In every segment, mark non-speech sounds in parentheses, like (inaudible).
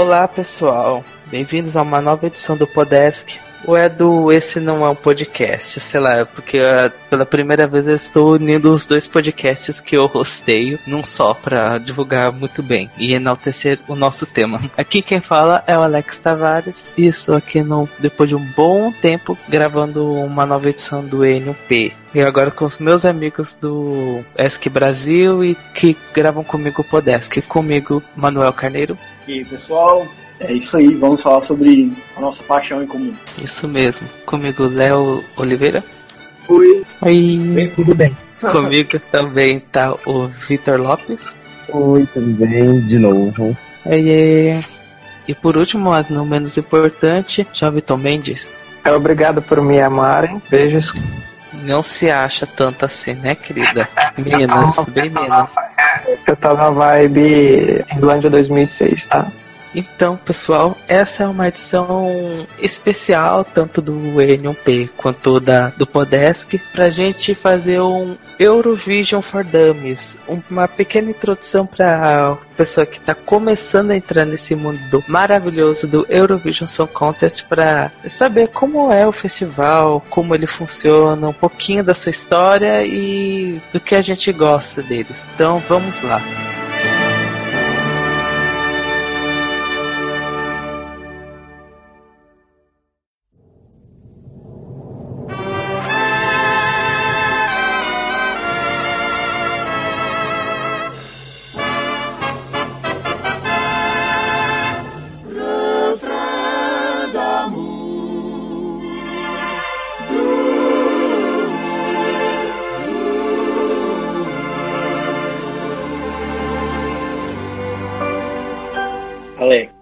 Olá pessoal, bem-vindos a uma nova edição do Podesk. Ou é do Esse Não É um Podcast, sei lá, porque uh, pela primeira vez eu estou unindo os dois podcasts que eu rosteio num só para divulgar muito bem e enaltecer o nosso tema. Aqui quem fala é o Alex Tavares e estou aqui no, depois de um bom tempo gravando uma nova edição do N1P. E agora com os meus amigos do ESC Brasil e que gravam comigo o Podesk. Comigo, Manuel Carneiro. E aí, pessoal, é isso aí, vamos falar sobre a nossa paixão em comum. Isso mesmo. Comigo, Léo Oliveira. Oi. Oi. Bem, tudo bem. (laughs) Comigo também tá o Vitor Lopes. Oi, tudo bem? De novo. Oi. E por último, mas não menos importante, Jovem Tom Mendes. É obrigado por me amarem. Beijos. Não se acha tanto assim, né, querida? Menos, (laughs) bem menos. Eu tava na vibe Islândia 2006, tá? Então, pessoal, essa é uma edição especial, tanto do N1P quanto da, do Podesk, pra gente fazer um Eurovision for Dummies. Uma pequena introdução pra pessoa que tá começando a entrar nesse mundo maravilhoso do Eurovision Song Contest pra saber como é o festival, como ele funciona, um pouquinho da sua história e do que a gente gosta deles. Então, vamos lá.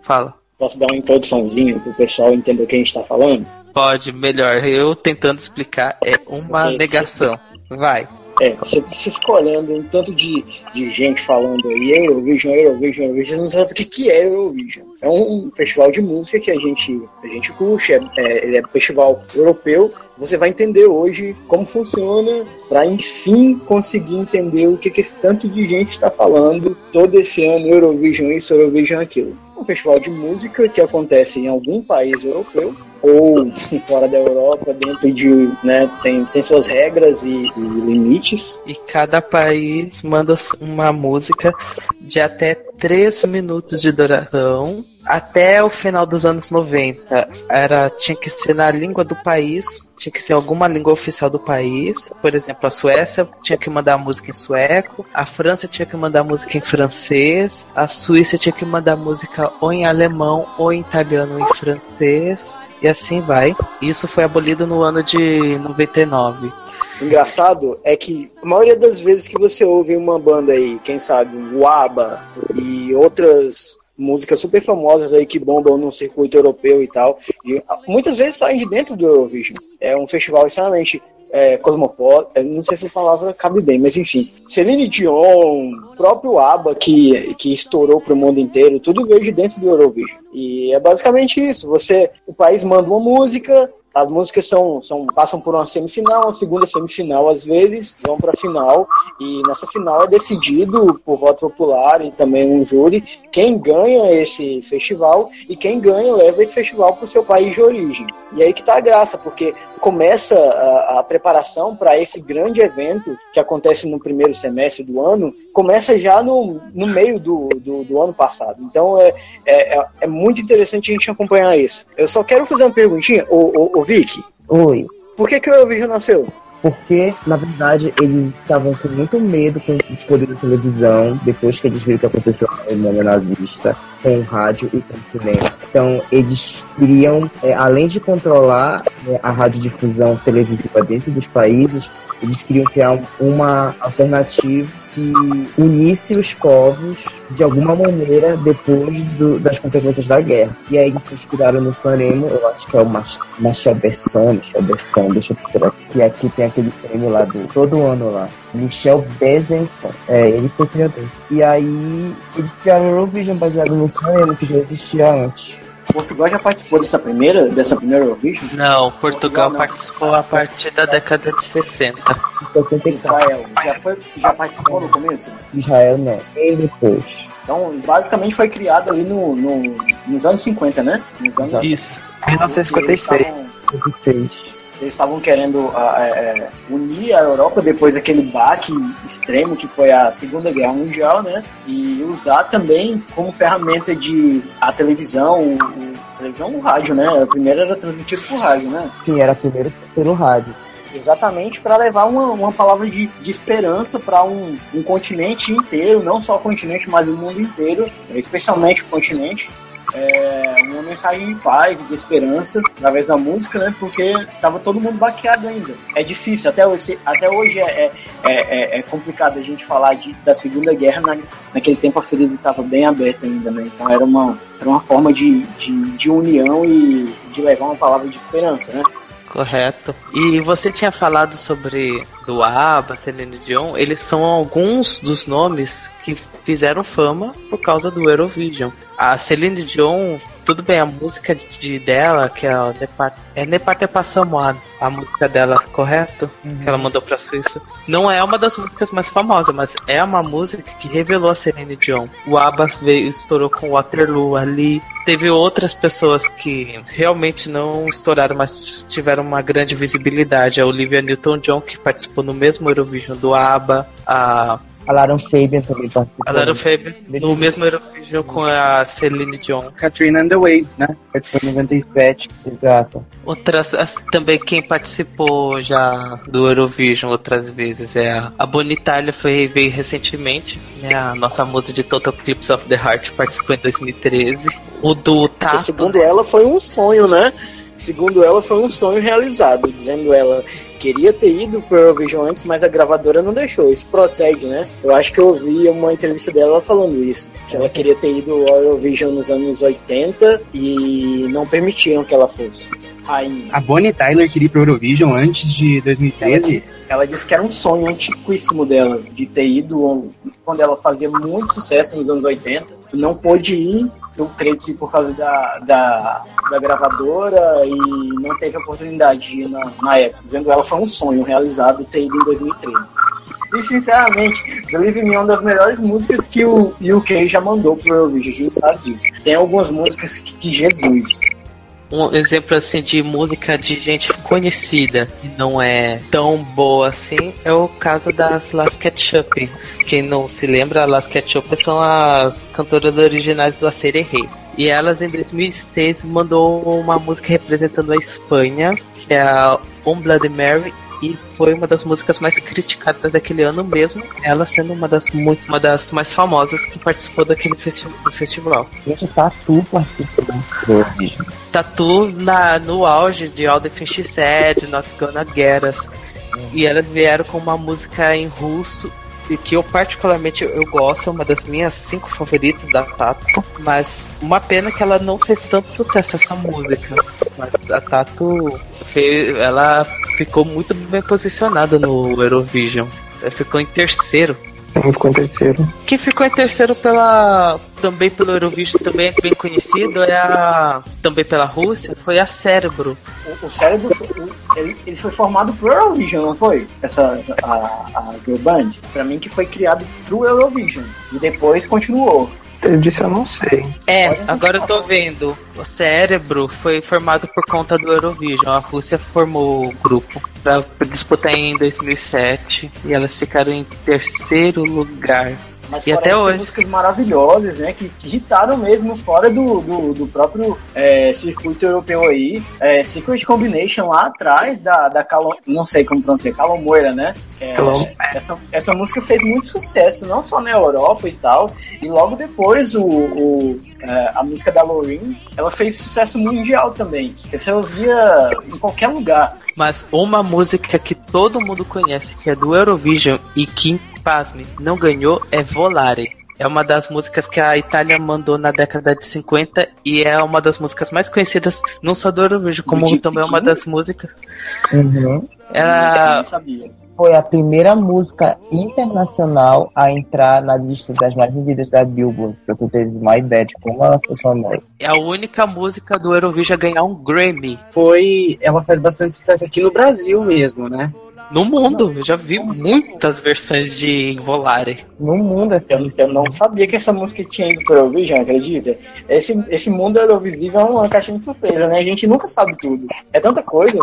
Fala. posso dar uma introduçãozinha pro pessoal entender o que a gente tá falando? Pode, melhor. Eu tentando explicar é uma negação. Vai. É, você, fica olhando um tanto de, de gente falando aí, Eurovision, Eurovision, Eurovision, você não sabe o que, que é Eurovision. É um festival de música que a gente, a gente curte, é, é, ele é um festival europeu. Você vai entender hoje como funciona para enfim conseguir entender o que, que esse tanto de gente está falando todo esse ano, Eurovision isso, Eurovision aquilo. Um festival de música que acontece em algum país europeu ou (laughs) fora da Europa, dentro de, né, tem, tem suas regras e, e limites. E cada país manda uma música de até 3 minutos de duração. Até o final dos anos 90, era, tinha que ser na língua do país, tinha que ser alguma língua oficial do país. Por exemplo, a Suécia tinha que mandar música em sueco, a França tinha que mandar música em francês, a Suíça tinha que mandar música ou em alemão, ou em italiano, ou em francês, e assim vai. Isso foi abolido no ano de 99. O engraçado é que a maioria das vezes que você ouve uma banda aí, quem sabe, o ABBA e outras músicas super famosas aí que bombam no circuito europeu e tal, e, ah, muitas vezes saem de dentro do Eurovision. É um festival extremamente é, cosmopolita, não sei se a palavra cabe bem, mas enfim. Celine Dion, próprio ABBA que, que estourou pro mundo inteiro, tudo veio de dentro do Eurovision. E é basicamente isso. Você, o país manda uma música, as músicas são, são passam por uma semifinal, uma segunda semifinal às vezes, vão para a final e nessa final é decidido por voto popular e também um júri quem ganha esse festival e quem ganha leva esse festival para o seu país de origem. E aí que tá a graça, porque começa a, a preparação para esse grande evento que acontece no primeiro semestre do ano, começa já no, no meio do, do, do ano passado. Então é, é, é- é muito interessante a gente acompanhar isso. Eu só quero fazer uma perguntinha, ô, ô, ô Vicky, Oi. por que, que o Eurovision nasceu? Porque, na verdade, eles estavam com muito medo com os poderes da televisão, depois que eles viram o que aconteceu na Alemanha nazista, com o rádio e com o cinema. Então, eles queriam, é, além de controlar né, a radiodifusão televisiva dentro dos países, eles queriam criar um- uma alternativa que unisse os povos de alguma maneira depois do- das consequências da guerra. E aí eles se inspiraram no Sanremo, eu acho que é o Mach- Machelberson, Machelberson, deixa eu procurar. Que aqui tem aquele prêmio lá do todo ano lá. Michel Bezenson. É, ele foi criador. E aí eles criaram o Eurovision baseado no Sanremo, que já existia antes. Portugal já participou dessa primeira, dessa primeira Eurovision? Não, Portugal Não. participou a partir da década de 60. Em 64. Israel já, foi, já participou no começo? Israel não. Bem depois. Então, basicamente foi criado ali no, no nos anos 50, né? Nos anos Isso. 1956. Eles estavam querendo é, unir a Europa depois daquele baque extremo que foi a Segunda Guerra Mundial, né? E usar também como ferramenta de a televisão, o, o televisão o rádio, né? A primeira era transmitido por rádio, né? Sim, era primeiro pelo rádio. Exatamente para levar uma, uma palavra de, de esperança para um, um continente inteiro, não só o continente, mas o mundo inteiro, especialmente o continente, é, uma mensagem de paz e de esperança através da música, né? Porque tava todo mundo baqueado ainda. É difícil, até hoje, até hoje é, é, é, é complicado a gente falar de, da Segunda Guerra. Na, naquele tempo a ferida estava bem aberta ainda, né? Então era uma, era uma forma de, de, de união e de levar uma palavra de esperança, né? Correto. E você tinha falado sobre do ABBA, Celine Dion, eles são alguns dos nomes que fizeram fama por causa do Eurovision. A Celine Dion, tudo bem, a música de, dela, que é o Nepart, é Neparte a música dela, correto? Uhum. Que ela mandou pra Suíça. Não é uma das músicas mais famosas, mas é uma música que revelou a Celine Dion. O ABBA veio, estourou com Waterloo ali. Teve outras pessoas que realmente não estouraram, mas tiveram uma grande visibilidade. A Olivia Newton-John, que participou no mesmo Eurovision do ABBA. A a Laron Fabian também participou. A Laron Fabian, no mesmo Eurovision com a Celine Dion. Katrina and the Waves, né? Participou em 97. Exato. Outras, também quem participou já do Eurovision outras vezes é a, a Bonitalia, foi, veio recentemente, né? A nossa música de Total Eclipse of the Heart participou em 2013. O do Tato. segundo ela foi um sonho, né? Segundo ela, foi um sonho realizado, dizendo ela queria ter ido pro Eurovision antes, mas a gravadora não deixou. Isso procede, né? Eu acho que eu ouvi uma entrevista dela falando isso, que ela queria ter ido ao Eurovision nos anos 80 e não permitiram que ela fosse. Rainha. A Bonnie Tyler queria ir pro Eurovision antes de 2013? Ela disse, ela disse que era um sonho antiquíssimo dela, de ter ido quando ela fazia muito sucesso nos anos 80. Não pôde ir eu creio que por causa da, da, da gravadora e não teve oportunidade de ir na, na época. Dizendo ela foi um sonho realizado ter ido em 2013. E sinceramente, Believe Me é uma das melhores músicas que o UK já mandou pro Eurovision, a gente sabe disso. Tem algumas músicas que, que Jesus um exemplo assim de música de gente conhecida e não é tão boa assim é o caso das Las Ketchup. Quem não se lembra, Las Ketchup são as cantoras originais do Acerre Rei. E elas em 2006 mandou uma música representando a Espanha, que é a On Bloody Mary e foi uma das músicas mais criticadas daquele ano mesmo, ela sendo uma das muito uma das mais famosas que participou daquele festi do festival. Gente, Tatu participou do Tatu na, no auge de All the Fish Said, Not Gonna Get Us. E elas vieram com uma música em russo e que eu particularmente eu gosto, é uma das minhas cinco favoritas da Tato, mas uma pena que ela não fez tanto sucesso essa música. Mas a Tato fez, ela ficou muito bem posicionada no Eurovision. Ela ficou em terceiro. Sim, ficou em terceiro. Quem ficou em terceiro pela. Também pelo Eurovision, também é bem conhecido, é a. Também pela Rússia, foi a Cérebro. O, o Cérebro ele, ele foi formado pro Eurovision, não foi? Essa. A, a Girl Band. Pra mim que foi criado pro Eurovision. E depois continuou. Disse, eu não sei. É, agora eu tô vendo. O cérebro foi formado por conta do Eurovision. A Rússia formou o grupo pra disputar em 2007 e elas ficaram em terceiro lugar. Mas e até hoje. músicas maravilhosas, né? Que, que irritaram mesmo fora do, do, do próprio é, circuito europeu aí. É, Secret Combination lá atrás da, da Calom, não sei como pronunciar, Calomoira, né? É, essa, essa música fez muito sucesso, não só na Europa e tal. E logo depois o, o é, a música da Loreen, ela fez sucesso mundial também. Você ouvia em qualquer lugar. Mas uma música que todo mundo conhece, que é do Eurovision e que pasme, não ganhou é Volare. É uma das músicas que a Itália mandou na década de 50 e é uma das músicas mais conhecidas, não só do Eurovision, como do também é uma das músicas. Uhum. Ela... Foi a primeira música internacional a entrar na lista das mais vendidas da Billboard, pra tu teres uma ideia de como ela foi famosa. É a única música do Eurovision a ganhar um Grammy. Foi. Ela faz bastante sucesso aqui no Brasil mesmo, né? No mundo, eu já vi muitas versões de Volare. No mundo, assim. Eu, eu não sabia que essa música tinha ido pro Eurovision, acredita? Esse, esse mundo Eurovisível é uma caixinha de surpresa, né? A gente nunca sabe tudo. É tanta coisa.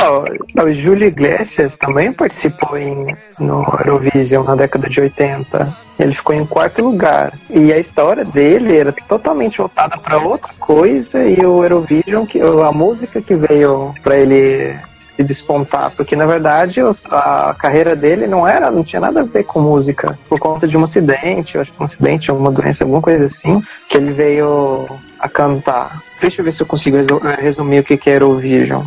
Oh, o Júlio Iglesias também participou em, no Eurovision na década de 80. Ele ficou em quarto lugar. E a história dele era totalmente voltada para outra coisa. E o Eurovision, que, a música que veio para ele se despontar, porque na verdade a carreira dele não era, não tinha nada a ver com música, por conta de um acidente, eu acho que um acidente, alguma doença, alguma coisa assim, que ele veio a cantar. Deixa eu ver se eu consigo resumir o que que era o Vision.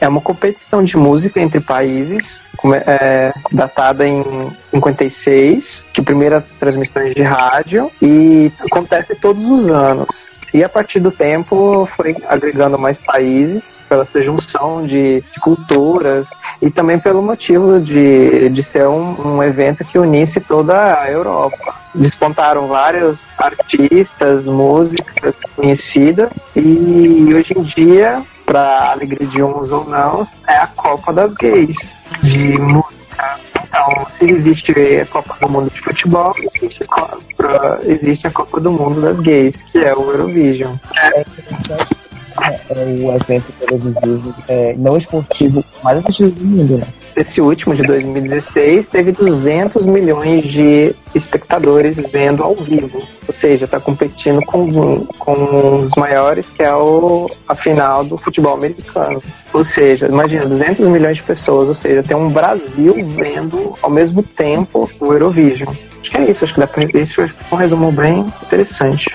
É uma competição de música entre países, é, datada em 56, que primeiras transmissões de rádio, e acontece todos os anos. E a partir do tempo foi agregando mais países, pela essa junção de, de culturas e também pelo motivo de, de ser um, um evento que unisse toda a Europa. Despontaram vários artistas, músicas conhecidas e hoje em dia, para alegria de uns ou não, é a Copa das Gays de música então, se existe a Copa do Mundo de Futebol, existe a Copa, existe a Copa do Mundo das Gays, que é o Eurovision. É, é o evento televisivo é, não esportivo mais assistido do mundo, né? Esse último de 2016 teve 200 milhões de espectadores vendo ao vivo. Ou seja, está competindo com, com os maiores, que é o, a final do futebol americano. Ou seja, imagina, 200 milhões de pessoas, ou seja, tem um Brasil vendo ao mesmo tempo o Eurovision. Acho que é isso, acho que dá pra, isso é um resumo bem interessante.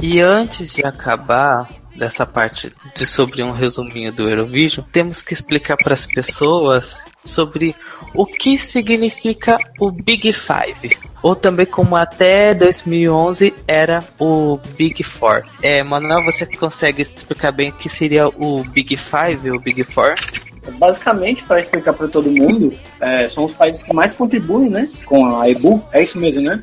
E antes de acabar dessa parte de sobre um resuminho do Eurovision, temos que explicar para as pessoas sobre o que significa o Big Five, ou também como até 2011 era o Big Four. É, Manuel, você consegue explicar bem o que seria o Big Five, o Big Four? Basicamente, para explicar para todo mundo, é, são os países que mais contribuem, né, com a EBU. É isso mesmo, né?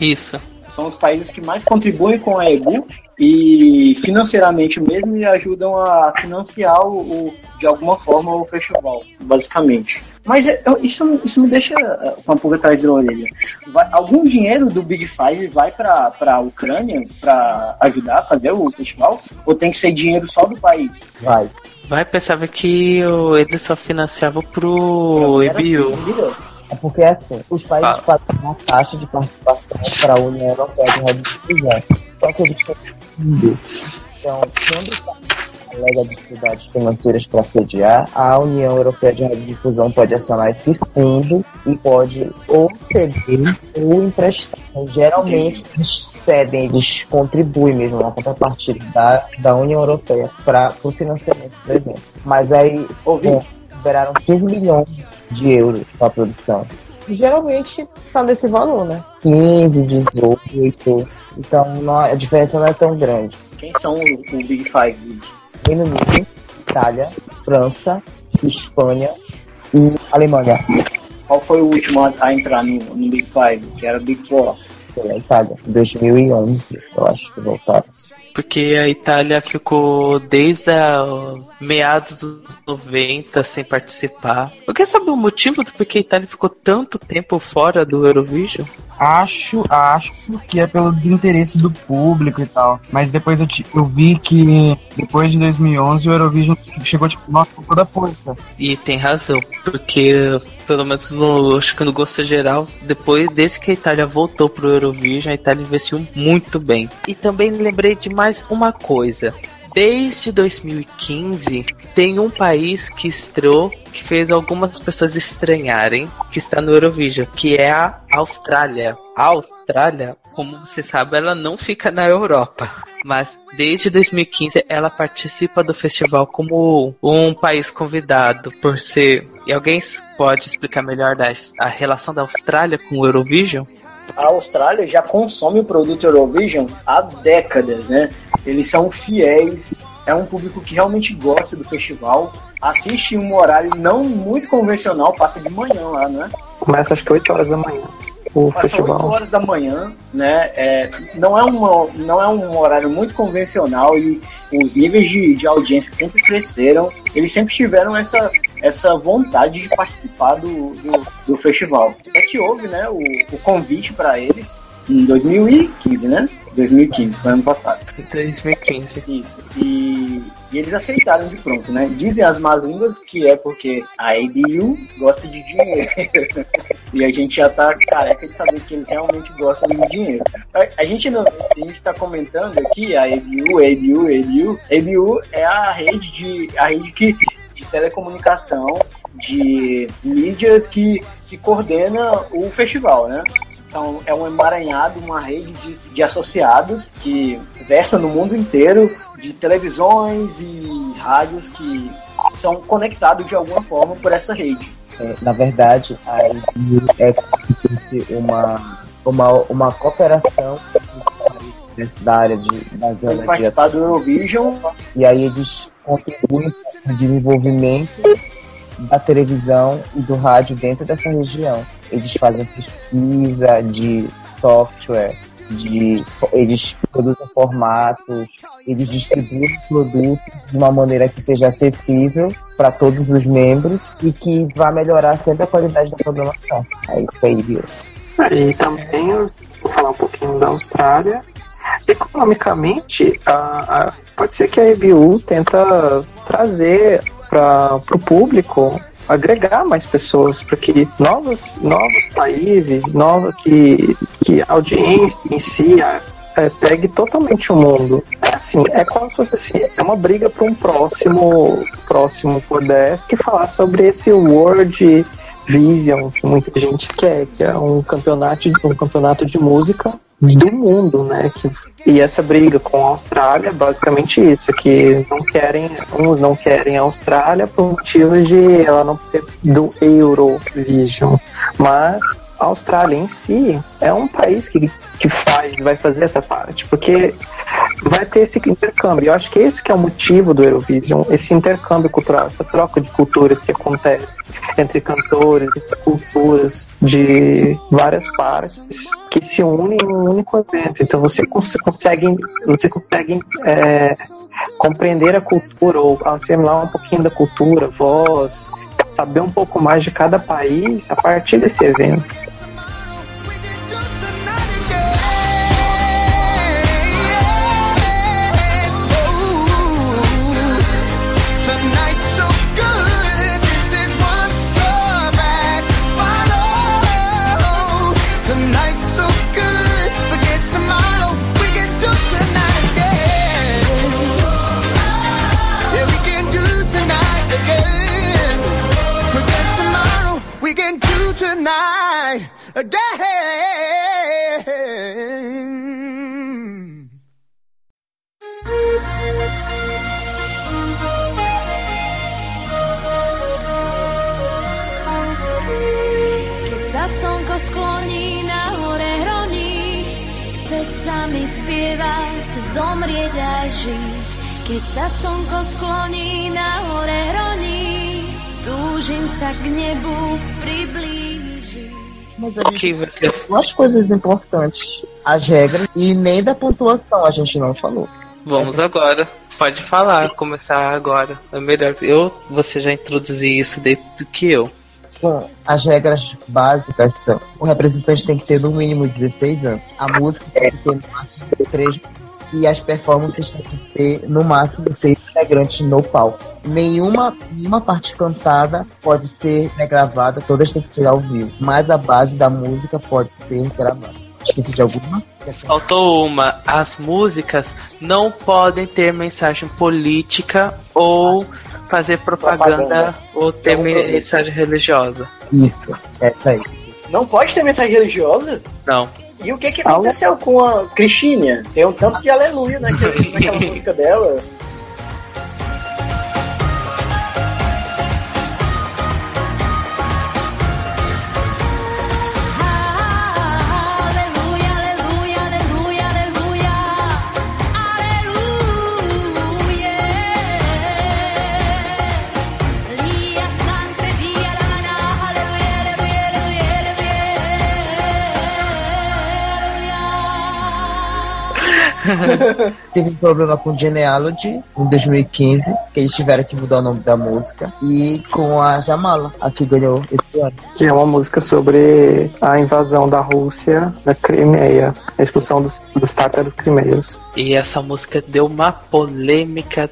Isso são os países que mais contribuem com a EBU e financeiramente mesmo e ajudam a financiar o, o de alguma forma o festival, basicamente. Mas eu, isso, isso me deixa com a pulga atrás da orelha. Vai, algum dinheiro do Big Five vai para a Ucrânia para ajudar a fazer o festival? Ou tem que ser dinheiro só do país? Vai. Vai, pensava que ele só financiava pro EBU. Assim, é porque assim, os países ah. pagam uma taxa de participação para a União Europeia de Radiodifusão. Só que eles têm fundo. Então, quando o país alega dificuldades financeiras para sediar, a União Europeia de Radiodifusão pode acionar esse fundo e pode ou ceder ou emprestar. Então, geralmente, eles cedem, eles contribuem mesmo na contrapartida da, da União Europeia para o financiamento do evento. Mas aí, ouvi, liberaram 15 milhões de euros para a produção. E geralmente tá nesse valor, né? 15, 18. Então não, a diferença não é tão grande. Quem são o, Big Five? Reino Unido, Itália, França, Espanha e Alemanha. Qual foi o último a, entrar no, no, Big Five, que era Big Four? Foi a Itália, 2011, eu acho que voltaram porque a Itália ficou desde a meados dos 90 sem participar. Eu quero saber o motivo do porquê a Itália ficou tanto tempo fora do Eurovision? Acho, acho que é pelo desinteresse do público e tal. Mas depois eu, eu vi que depois de 2011 o Eurovision chegou tipo, nossa, com toda força. E tem razão, porque pelo menos no, acho que no gosto geral, depois desde que a Itália voltou pro Eurovision, a Itália investiu muito bem. E também lembrei de mais uma coisa desde 2015 tem um país que estreou que fez algumas pessoas estranharem que está no Eurovision, que é a Austrália. A Austrália, como você sabe, ela não fica na Europa. mas desde 2015 ela participa do festival como um país convidado por ser. E alguém pode explicar melhor a relação da Austrália com o Eurovision? A Austrália já consome o produto Eurovision há décadas, né? Eles são fiéis, é um público que realmente gosta do festival, assiste em um horário não muito convencional, passa de manhã lá, né? Começa acho que 8 horas da manhã o Passa festival. 8 horas da manhã, né? É, não, é uma, não é um horário muito convencional e os níveis de, de audiência sempre cresceram. Eles sempre tiveram essa, essa vontade de participar do, do, do festival. É que houve né, o, o convite para eles em 2015, né? 2015, foi ano passado. 2015. Isso. E, e eles aceitaram de pronto, né? Dizem as más línguas que é porque a ABU gosta de dinheiro. (laughs) e a gente já tá careca de saber que eles realmente gostam de dinheiro. A, a gente não, a gente tá comentando aqui a ABU, ABU, ABU. ABU é a rede de a rede que de telecomunicação de mídias que, que coordena o festival, né? São, é um emaranhado, uma rede de, de associados que versa no mundo inteiro de televisões e rádios que são conectados de alguma forma por essa rede. É, na verdade, a é uma, uma, uma cooperação da área de, da zona de participar do Eurovision e aí eles contribuem para o desenvolvimento da televisão e do rádio dentro dessa região. Eles fazem pesquisa de software, de, eles produzem formatos, eles distribuem produtos de uma maneira que seja acessível para todos os membros e que vá melhorar sempre a qualidade da programação. É isso que aí viu. E também, vou falar um pouquinho da Austrália. Economicamente, a, a, pode ser que a EBU tenta trazer para o público agregar mais pessoas para que novos, novos países, nova, que, que a audiência em si é, pegue totalmente o mundo. É assim, é como se fosse assim, é uma briga para um próximo próximo Podesk falar sobre esse World Vision que muita gente quer, que é um campeonato, um campeonato de música do mundo, né? Que, e essa briga com a Austrália é basicamente isso, que não querem, uns não querem a Austrália por motivos de ela não ser do Eurovision, mas a Austrália em si é um país que, que faz, vai fazer essa parte, porque vai ter esse intercâmbio. Eu acho que esse que é o motivo do Eurovision, esse intercâmbio cultural, essa troca de culturas que acontece entre cantores e culturas de várias partes que se unem em um único evento. Então você consegue, você consegue é, compreender a cultura ou assimilar um pouquinho da cultura, voz, saber um pouco mais de cada país a partir desse evento. Skloní na hore hroní, chce sa mi spievať, zomrieť a žiť. Keď sa slnko skloní na hore hroní, túžim sa k nebu priblížiť. Mas a gente tem umas coisas importantes. As regras e nem da pontuação a gente não falou. Vamos agora. Pode falar, começar agora. É melhor. Eu, você já introduziu isso desde que eu. Bom, as regras básicas são: o representante tem que ter no mínimo 16 anos, a música tem que ter no máximo 3 e as performances têm que ter no máximo 6 integrantes no palco. Nenhuma, nenhuma parte cantada pode ser gravada, todas têm que ser ao vivo, mas a base da música pode ser gravada. Esqueci de alguma? Faltou uma. As músicas não podem ter mensagem política ou fazer propaganda, propaganda. ou ter é um mensagem religiosa. Isso, essa aí. Não pode ter mensagem religiosa? Não. E o que que aconteceu com a Cristina? Tem um tanto de aleluia naquele, naquela (laughs) música dela. (laughs) Teve um problema com Genealogy em 2015, que eles tiveram que mudar o nome da música. E com a Jamala, a que ganhou esse ano. Que é uma música sobre a invasão da Rússia da Crimeia, a expulsão dos, dos tátaros crimeios. E essa música deu uma polêmica.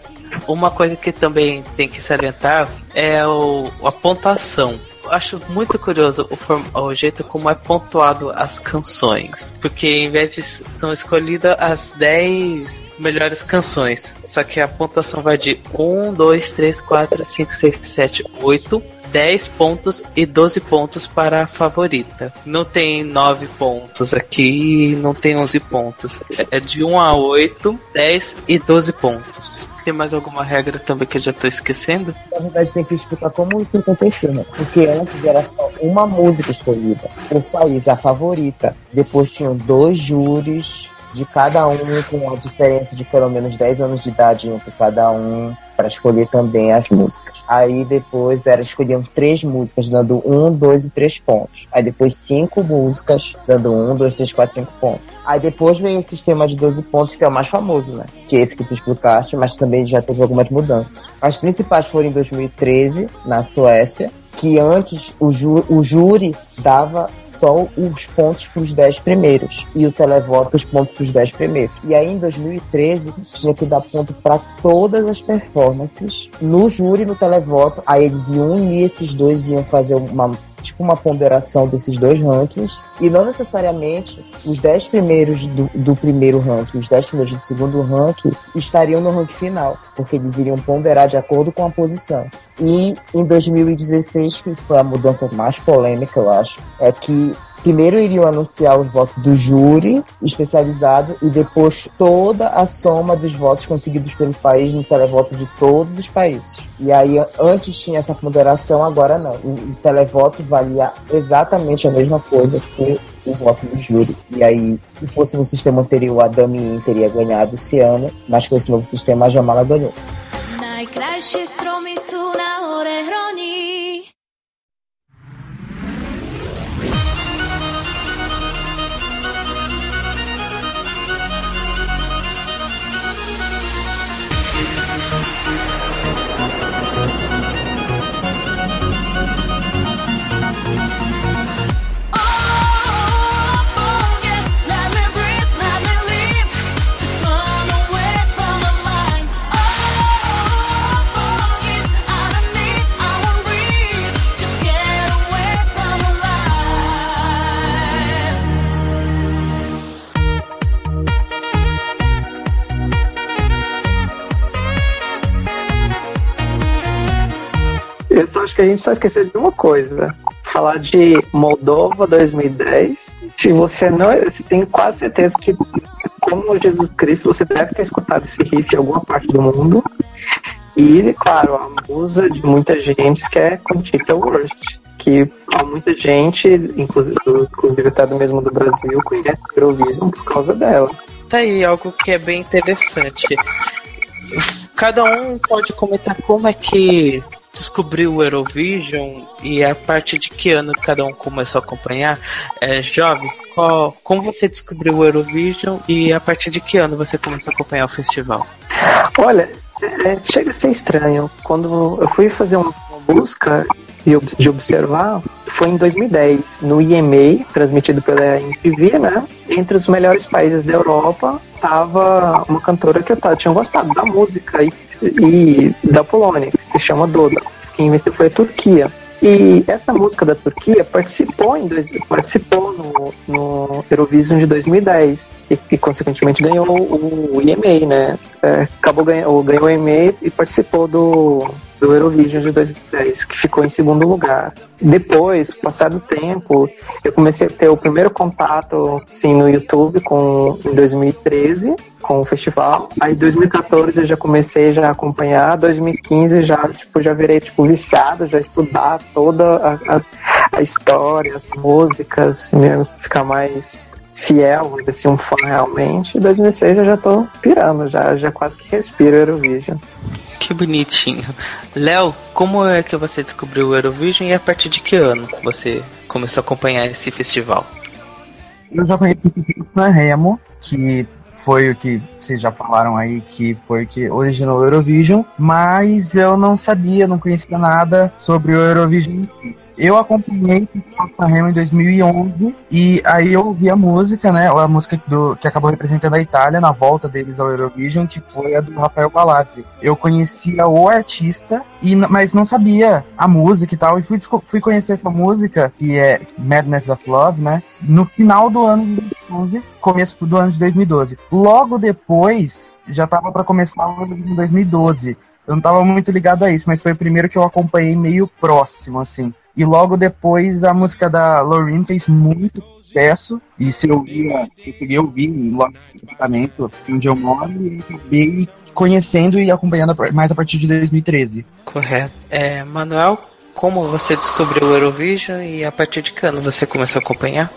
Uma coisa que também tem que salientar é o, a pontuação. Acho muito curioso o, o jeito como é pontuado as canções. Porque em vez de são escolhidas as 10 melhores canções. Só que a pontuação vai de 1, 2, 3, 4, 5, 6, 7, 8. 10 pontos e 12 pontos para a favorita. Não tem 9 pontos aqui, não tem 11 pontos. É de 1 a 8, 10 e 12 pontos. Tem mais alguma regra também que eu já tô esquecendo? Na verdade, tem que explicar como isso aconteceu, né? Porque antes era só uma música escolhida por país, a favorita. Depois tinham dois júris de cada um, com uma diferença de pelo menos 10 anos de idade entre cada um, para escolher também as músicas. Aí depois era escolhiam três músicas, dando um, dois e três pontos. Aí depois cinco músicas, dando um, dois, três, quatro, cinco pontos. Aí depois veio o sistema de 12 pontos, que é o mais famoso, né? Que é esse que tu explicaste, mas também já teve algumas mudanças. As principais foram em 2013, na Suécia, que antes o, ju o júri dava só os pontos para os 10 primeiros e o televoto os pontos para os 10 primeiros. E aí em 2013 tinha que dar ponto para todas as performances no júri no televoto. Aí eles iam unir esses dois, iam fazer uma tipo uma ponderação desses dois rankings e não necessariamente os 10 primeiros do, do primeiro ranking, os 10 primeiros do segundo ranking estariam no ranking final, porque eles iriam ponderar de acordo com a posição. E em 2016, que foi a mudança mais polêmica, eu acho, é que primeiro iriam anunciar os votos do júri especializado e depois toda a soma dos votos conseguidos pelo país no televoto de todos os países. E aí antes tinha essa ponderação, agora não. O, o televoto valia exatamente a mesma coisa que o voto do júri. E aí, se fosse no sistema anterior, a Damin teria ganhado esse ano, mas com esse novo sistema a Jamala ganhou. Najkrajšie stromy sú na hore hroní. Acho que a gente só esqueceu de uma coisa. Falar de Moldova 2010. Se você não. Tenho quase certeza que, como Jesus Cristo, você deve ter escutado esse hit em alguma parte do mundo. E, claro, a musa de muita gente que é Conchita Wurst. Que muita gente, inclusive, até mesmo do Brasil, conhece o Eurovision por causa dela. Tá aí algo que é bem interessante. Cada um pode comentar como é que descobriu o Eurovision e a partir de que ano cada um começou a acompanhar. É, jovem, qual, como você descobriu o Eurovision e a partir de que ano você começou a acompanhar o festival? Olha, é, chega a ser estranho. Quando eu fui fazer uma busca de observar, foi em 2010, no IMA, transmitido pela MTV, né? Entre os melhores países da Europa, tava uma cantora que eu tava, tinha gostado da música e, e da Polônia, que se chama Doda. Quem venceu foi a Turquia. E essa música da Turquia participou, em dois, participou no, no Eurovision de 2010 e, e consequentemente ganhou o, o EMA, né? É, acabou ganhando, ganhou o EMA e participou do, do Eurovision de 2010, que ficou em segundo lugar. Depois, passado o tempo, eu comecei a ter o primeiro contato sim, no YouTube com, em 2013 com o festival. Aí em 2014 eu já comecei já a acompanhar, 2015 já tipo já virei tipo viciado, já estudar toda a, a, a história, as músicas, mesmo ficar mais fiel, dizer assim, um fã realmente. Em 2006 eu já tô pirando, já, já quase que respiro Eurovision. Que bonitinho. Léo, como é que você descobriu o Eurovision e a partir de que ano você começou a acompanhar esse festival? Eu já conheci o Sanremo, que foi o que vocês já falaram aí, que foi o que originou o Eurovision, mas eu não sabia, não conhecia nada sobre o Eurovision em si. Eu acompanhei o Sanremo em 2011 e aí eu ouvi a música, né? A música do, que acabou representando a Itália na volta deles ao Eurovision, que foi a do Rafael Palazzi. Eu conhecia o artista, e, mas não sabia a música e tal. E fui, fui conhecer essa música, que é Madness of Love, né? No final do ano de 2011, começo do ano de 2012. Logo depois, já tava para começar o Eurovision em 2012. Eu não tava muito ligado a isso, mas foi o primeiro que eu acompanhei meio próximo, assim. E logo depois a música da Loreen fez muito sucesso. E se eu via, eu ouvir logo no apartamento onde eu moro e acabei conhecendo e acompanhando mais a partir de 2013. Correto. É, Manuel, como você descobriu o Eurovision e a partir de que ano você começou a acompanhar?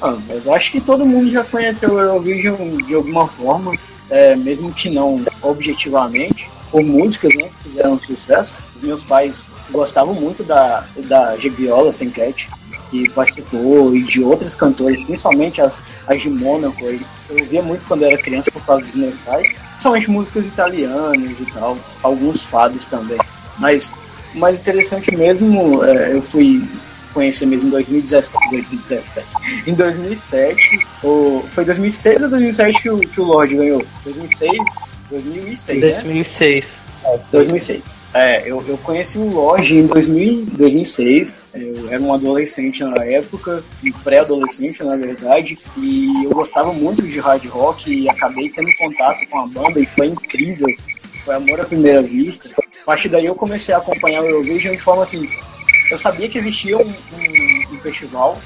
Ah, eu acho que todo mundo já conheceu o Eurovision de alguma forma, é, mesmo que não objetivamente, por músicas né, que fizeram sucesso. Meus pais gostavam muito da, da G Viola Senket, que participou, e de outras cantoras, principalmente as, as de Mônaco. Eu ouvia muito quando eu era criança por causa dos meus pais, principalmente músicas italianas e tal, alguns fados também. Mas o mais interessante mesmo, é, eu fui conhecer mesmo em 2017, 2017 em 2007, ou, foi 2006 ou 2007 que o, que o Lorde ganhou? 2006? 2006, né? 2006. 2006. É, eu, eu conheci o Lorde em 2000, 2006. Eu era um adolescente na época, um pré-adolescente na verdade, e eu gostava muito de hard rock e acabei tendo contato com a banda e foi incrível. Foi amor à primeira vista. A partir daí eu comecei a acompanhar o Eurovision de forma assim. Eu sabia que existia um, um, um festival,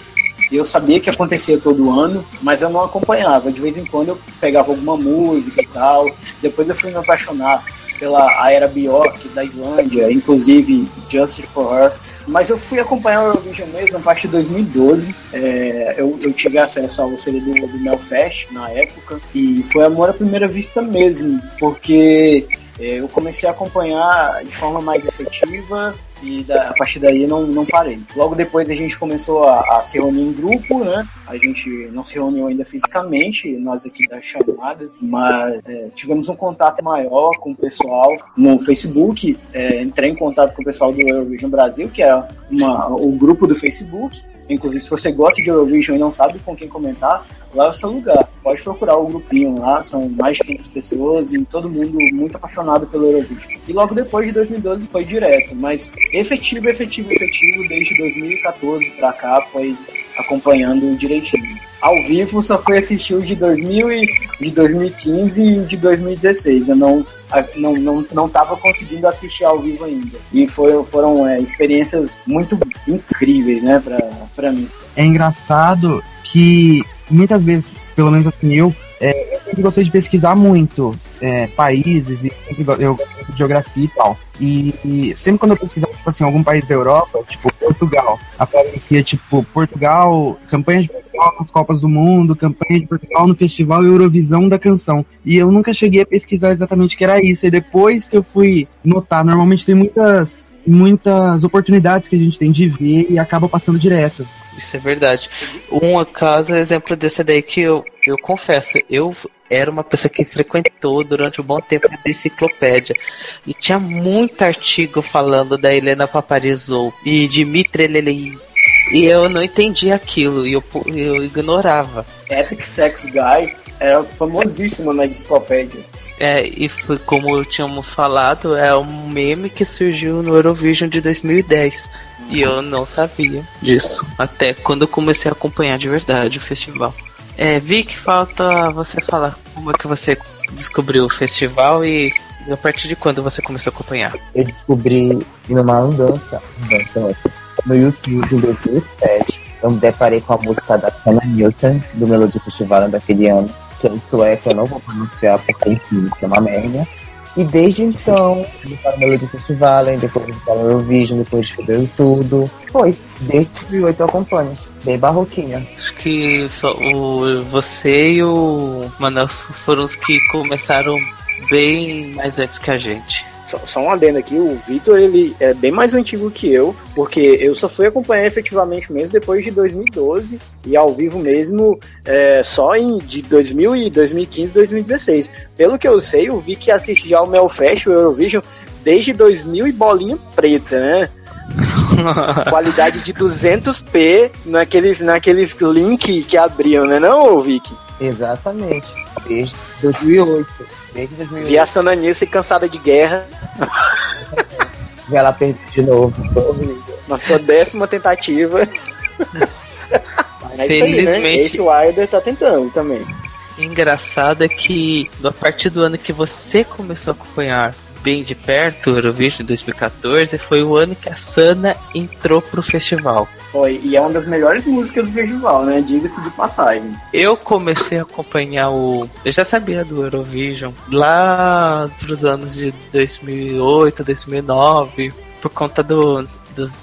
eu sabia que acontecia todo ano, mas eu não acompanhava. De vez em quando eu pegava alguma música e tal. Depois eu fui me apaixonar pela Aera Bjork da Islândia, inclusive Justice for Her. Mas eu fui acompanhar o Eurovision mesmo a partir de 2012. É, eu, eu tive acesso ao CD do, do Melfest na época e foi amor à primeira vista mesmo, porque é, eu comecei a acompanhar de forma mais efetiva e da, a partir daí não, não parei. Logo depois a gente começou a, a se reunir em grupo, né? A gente não se reuniu ainda fisicamente, nós aqui da chamada, mas é, tivemos um contato maior com o pessoal no Facebook. É, entrei em contato com o pessoal do Eurovision Brasil, que é uma, o grupo do Facebook. Inclusive, se você gosta de Eurovision e não sabe com quem comentar, lá é o seu lugar. Pode procurar o grupinho lá, são mais de 500 pessoas e todo mundo muito apaixonado pelo Eurovision. E logo depois de 2012 foi direto, mas efetivo, efetivo, efetivo, desde 2014 pra cá foi acompanhando direitinho. Ao vivo só fui assistir o de, 2000 e, de 2015 e o de 2016. Eu não não, não, não tava conseguindo assistir ao vivo ainda. E foi, foram é, experiências muito incríveis, né, pra, pra mim. É engraçado que muitas vezes, pelo menos assim, eu, é, eu sempre gostei de pesquisar muito é, países e eu geografia e tal. E, e sempre quando eu pesquisava, tipo assim, algum país da Europa, tipo Portugal, aparecia tipo Portugal, campanha de Portugal nas Copas do Mundo, campanha de Portugal no Festival Eurovisão da Canção. E eu nunca cheguei a pesquisar exatamente o que era isso. E depois que eu fui notar, normalmente tem muitas muitas oportunidades que a gente tem de ver e acaba passando direto. Isso é verdade. Um caso, exemplo desse daí que eu, eu confesso, eu era uma pessoa que frequentou durante um bom tempo a enciclopédia. E tinha muito artigo falando da Helena Paparizou e Dmitry Lelei. E eu não entendia aquilo, e eu, eu ignorava. Epic Sex Guy era famosíssimo na enciclopédia. É, e foi como tínhamos falado, é um meme que surgiu no Eurovision de 2010. E eu não sabia disso. Até quando eu comecei a acompanhar de verdade o festival. É, Vic, falta você falar como é que você descobriu o festival e A partir de quando você começou a acompanhar? Eu descobri numa andança, andança no YouTube em 2007. Eu me deparei com a música da Sana Nielsen, do Melodia Festival daquele ano, que é em sueco, eu não vou pronunciar porque, enfim, isso é uma merda. E desde então, ele para o Melodia Festival, depois ele o Eurovision, depois descobriu tudo. Foi, desde 2008 eu acompanho. Bem barroquinha. Acho que só o, você e o Manuel foram os que começaram bem mais antes que a gente. Só, só um adendo aqui, o Vitor ele é bem mais antigo que eu, porque eu só fui acompanhar efetivamente mesmo depois de 2012 e ao vivo mesmo é, só em de 2000 e 2015, 2016. Pelo que eu sei, o Vic assiste já o Melfest, o Eurovision, desde 2000 e bolinha preta, né? (laughs) Qualidade de 200p naqueles, naqueles link que abriam, né não, Vic? Exatamente. Desde 2008. Desde 2008. Vi a Sananice cansada de guerra (laughs) Vi ela perder de novo. na sua décima tentativa. Mas é isso aí, né? Felizmente- Ace Wilder tá tentando também. Engraçado é que a partir do ano que você começou a acompanhar bem de perto o Eurovision de 2014, foi o ano que a Sana entrou pro festival. Foi, e é uma das melhores músicas do festival, né? Diga-se de passagem. Eu comecei a acompanhar o. Eu já sabia do Eurovision lá pros anos de 2008, 2009, por conta do,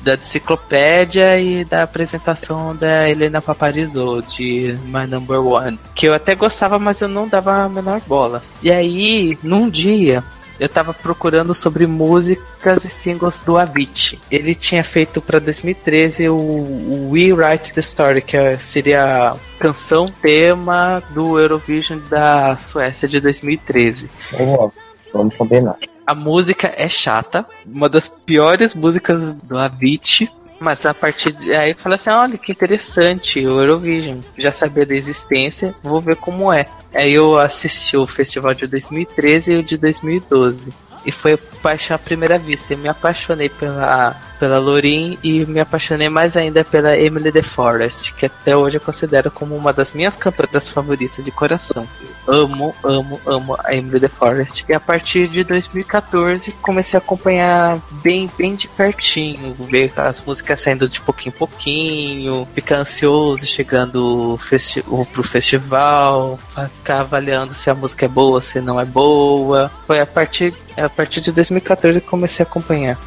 da enciclopédia e da apresentação da Helena Paparizou de My Number One. Que eu até gostava, mas eu não dava a menor bola. E aí, num dia. Eu tava procurando sobre músicas e singles do Avicii. Ele tinha feito pra 2013 o, o We Write the Story, que é- seria a canção tema do Eurovision da Suécia de 2013. Ó, Vamos combinar. A música é chata, uma das piores músicas do Avicii. Mas a partir de aí eu falei assim, olha que interessante, o Eurovision. Já sabia da existência, vou ver como é. Aí eu assisti o festival de 2013 e o de 2012. E foi paixão à primeira vista. Eu me apaixonei pela, pela Lorin e me apaixonei mais ainda pela Emily de Forest, que até hoje eu considero como uma das minhas cantoras favoritas de coração. Amo, amo, amo a Emily de Forest. E a partir de 2014 comecei a acompanhar bem, bem de pertinho, ver as músicas saindo de pouquinho em pouquinho, ficar ansioso chegando festi pro festival, ficar avaliando se a música é boa, se não é boa. Foi a partir, a partir de 2014 que comecei a acompanhar.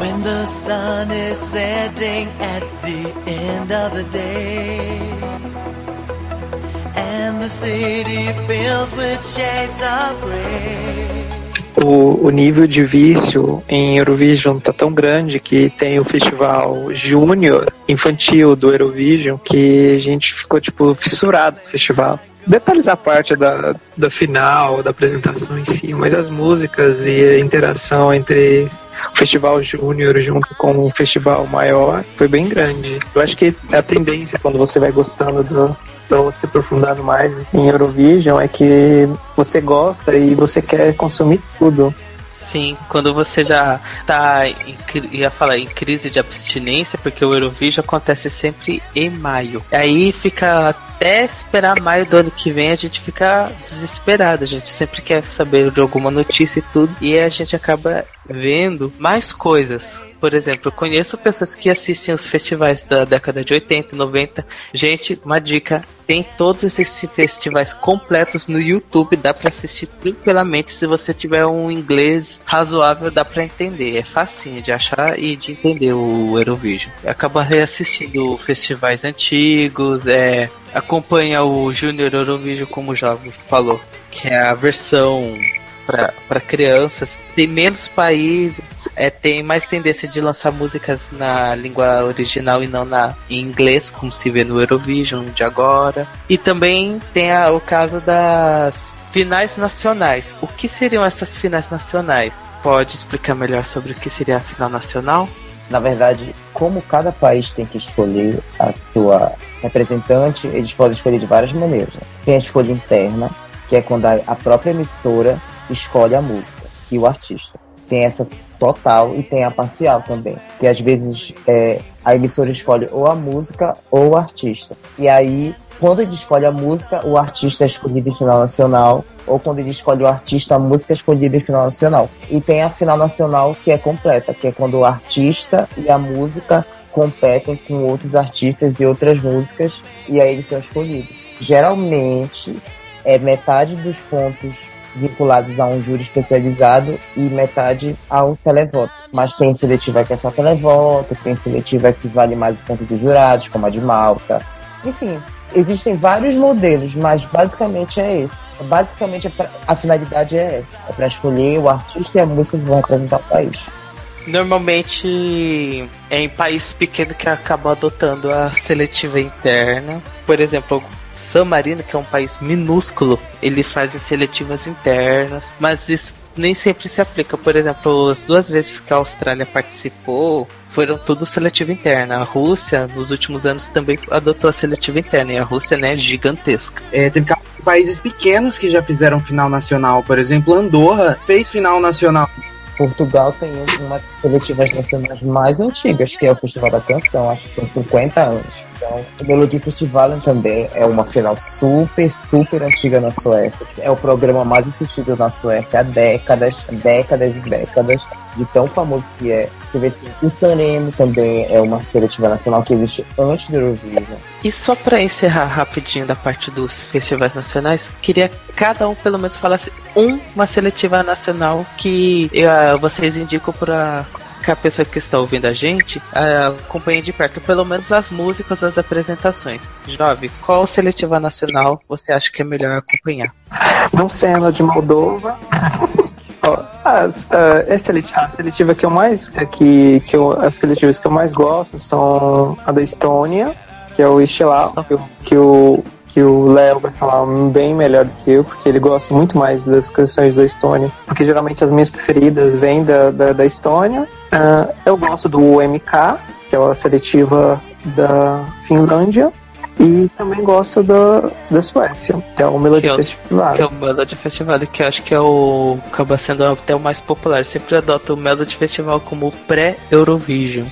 When the sun is setting at the end of the day, and the city fills with shades of gray. O, o nível de vício em Eurovision tá tão grande que tem o festival júnior infantil do Eurovision que a gente ficou tipo fissurado no festival. Detalhes à parte da, da final, da apresentação em si, mas as músicas e a interação entre festival júnior junto com o festival maior foi bem grande. Eu acho que a tendência quando você vai gostando do, então se aprofundando mais em Eurovision é que você gosta e você quer consumir tudo. Sim, quando você já tá em, ia falar em crise de abstinência, porque o Eurovision acontece sempre em maio. Aí fica até esperar maio do ano que vem, a gente fica desesperado. A gente sempre quer saber de alguma notícia e tudo. E a gente acaba vendo mais coisas. Por exemplo, eu conheço pessoas que assistem os festivais da década de 80, 90. Gente, uma dica: tem todos esses festivais completos no YouTube, dá pra assistir tranquilamente. Se você tiver um inglês razoável, dá pra entender. É facinho de achar e de entender o Eurovision. Acaba reassistindo festivais antigos, é, acompanha o Junior Eurovision, como o falou, que é a versão para crianças. Tem menos países, é, tem mais tendência de lançar músicas na língua original e não na em inglês, como se vê no Eurovision de agora. E também tem a- o caso das finais nacionais. O que seriam essas finais nacionais? Pode explicar melhor sobre o que seria a final nacional? Na verdade, como cada país tem que escolher a sua representante, eles podem escolher de várias maneiras. né? Tem a escolha interna, que é quando a a própria emissora escolhe a música e o artista. Tem essa total e tem a parcial também. Que às vezes é, a emissora escolhe ou a música ou o artista. E aí, quando ele escolhe a música, o artista é escolhido em final nacional. Ou quando ele escolhe o artista, a música é escolhida em final nacional. E tem a final nacional que é completa, que é quando o artista e a música competem com outros artistas e outras músicas e aí eles são escolhidos. Geralmente é metade dos pontos vinculados a um júri especializado e metade ao televoto. Mas tem seletiva que é só televoto, tem seletiva que vale mais o ponto dos jurados, como a de Malta. Enfim, existem vários modelos, mas basicamente é esse. Basicamente a finalidade é essa. É para escolher o artista e a música que vão representar o país. Normalmente é em país pequeno que acaba adotando a seletiva interna. Por exemplo, San Marino, que é um país minúsculo, ele faz seletivas internas, mas isso nem sempre se aplica. Por exemplo, as duas vezes que a Austrália participou foram tudo seletiva interna. A Rússia, nos últimos anos, também adotou a seletiva interna, e a Rússia né, é gigantesca. É, teve países pequenos que já fizeram final nacional. Por exemplo, Andorra fez final nacional. Portugal tem uma das seletivas nacionais mais antigas, que é o Festival da Canção, acho que são 50 anos. Então, o Melody Festival também é uma final super, super antiga na Suécia. É o programa mais assistido na Suécia há décadas, décadas e décadas, de tão famoso que é. Você vê assim, o Sanremo também é uma seletiva nacional que existe antes do Eurovision. E só pra encerrar rapidinho da parte dos festivais nacionais, queria que cada um pelo menos falasse uma seletiva nacional que eh, vocês indicam pra que a pessoa que está ouvindo a gente acompanhe de perto, pelo menos as músicas, as apresentações. Jovem, qual seletiva nacional você acha que é melhor acompanhar? Não sendo a de Moldova. (laughs) As, ah, a, seleti- a seletiva que eu mais. é Que, que eu, as seletivas que eu mais gosto são a da Estônia, que é o Estilau, que, que o que o Léo vai falar bem melhor do que eu, porque ele gosta muito mais das canções da Estônia, porque geralmente as minhas preferidas vêm da, da, da Estônia. Ah, eu gosto do MK, que é a seletiva da Finlândia, e também gosto da, da Suécia, que é o Melody Que é Festival. Que é o Melody Festival, que eu acho que é o. acaba sendo até o mais popular. Sempre adota o Melody Festival como pré-Eurovision.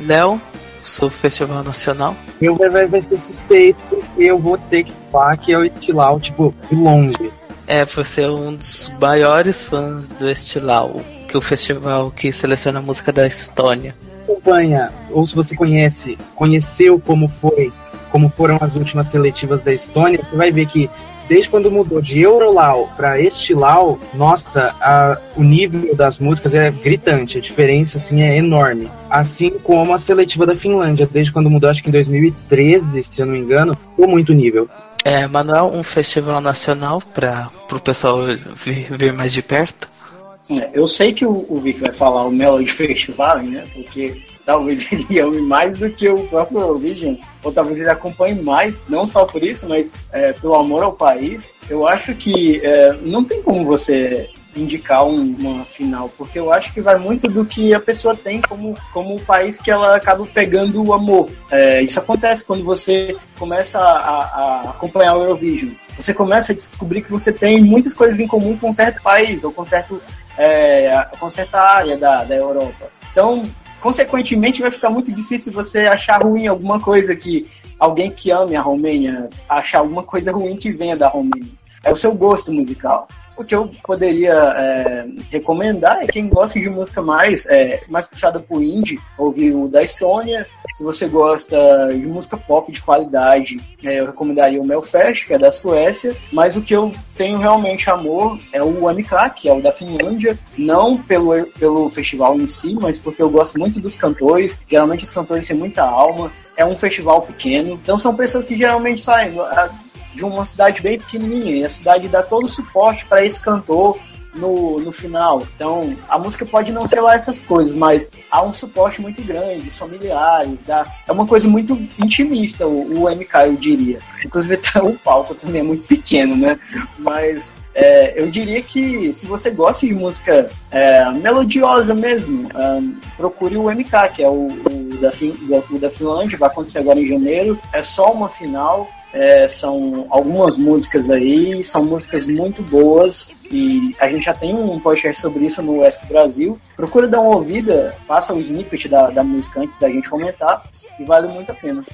Léo, sou festival nacional. Eu vai, vai, vai ser suspeito e eu vou ter que falar que é o Estilau, tipo, de longe. É, você é um dos maiores fãs do Estilau, que é o festival que seleciona a música da Estônia. Acompanha, ou se você conhece, conheceu como foi, como foram as últimas seletivas da Estônia, você vai ver que desde quando mudou de Eurolau para Estilau, nossa, a- o nível das músicas é gritante, a diferença assim é enorme. Assim como a seletiva da Finlândia, desde quando mudou, acho que em 2013, se eu não me engano, ficou muito nível. É, Manuel, um festival nacional para o pessoal ver, ver mais de perto. É, eu sei que o, o Vic vai falar o Melody Festival, né? Porque talvez (laughs) ele ame mais do que o próprio Eurovision, ou talvez ele acompanhe mais, não só por isso, mas é, pelo amor ao país. Eu acho que é, não tem como você indicar um- uma final, porque eu acho que vai muito do que a pessoa tem como, como país que ela acaba pegando o amor. É, isso acontece quando você começa a, a- a acompanhar o Eurovision. Você começa a descobrir que você tem muitas coisas em comum com um certo país, ou com, certo, é, com certa área da, da Europa. Então, consequentemente, vai ficar muito difícil você achar ruim alguma coisa que alguém que ame a Romênia achar alguma coisa ruim que venha da Romênia. É o seu gosto musical. O que eu poderia é, recomendar é quem gosta de música mais, é, mais puxada pro indie, ouvir o da Estônia. Se você gosta de música pop de qualidade, é, eu recomendaria o Melfest, que é da Suécia. Mas o que eu tenho realmente amor é o MK, que é o da Finlândia. Não pelo, pelo festival em si, mas porque eu gosto muito dos cantores. Geralmente os cantores têm muita alma. É um festival pequeno. Então são pessoas que geralmente saem ah, de uma cidade bem pequenininha e a cidade dá todo o suporte para esse cantor no, no final. Então, a música pode não ser lá essas coisas, mas há um suporte muito grande, familiares, dá, é uma coisa muito intimista, o, o MK, eu diria. Inclusive, (laughs) o palco também é muito pequeno, né? Mas é, eu diria que se você gosta de música é, melodiosa mesmo, ahn, procure o MK, que é o, o da, Fin, o da Finlândia, vai acontecer agora em janeiro. É só uma final. É, são algumas músicas aí, são músicas muito boas e a gente já tem um podcast sobre isso no West Brasil. Procura dar uma ouvida, passa o snippet da, da música antes da gente comentar e vale muito a pena.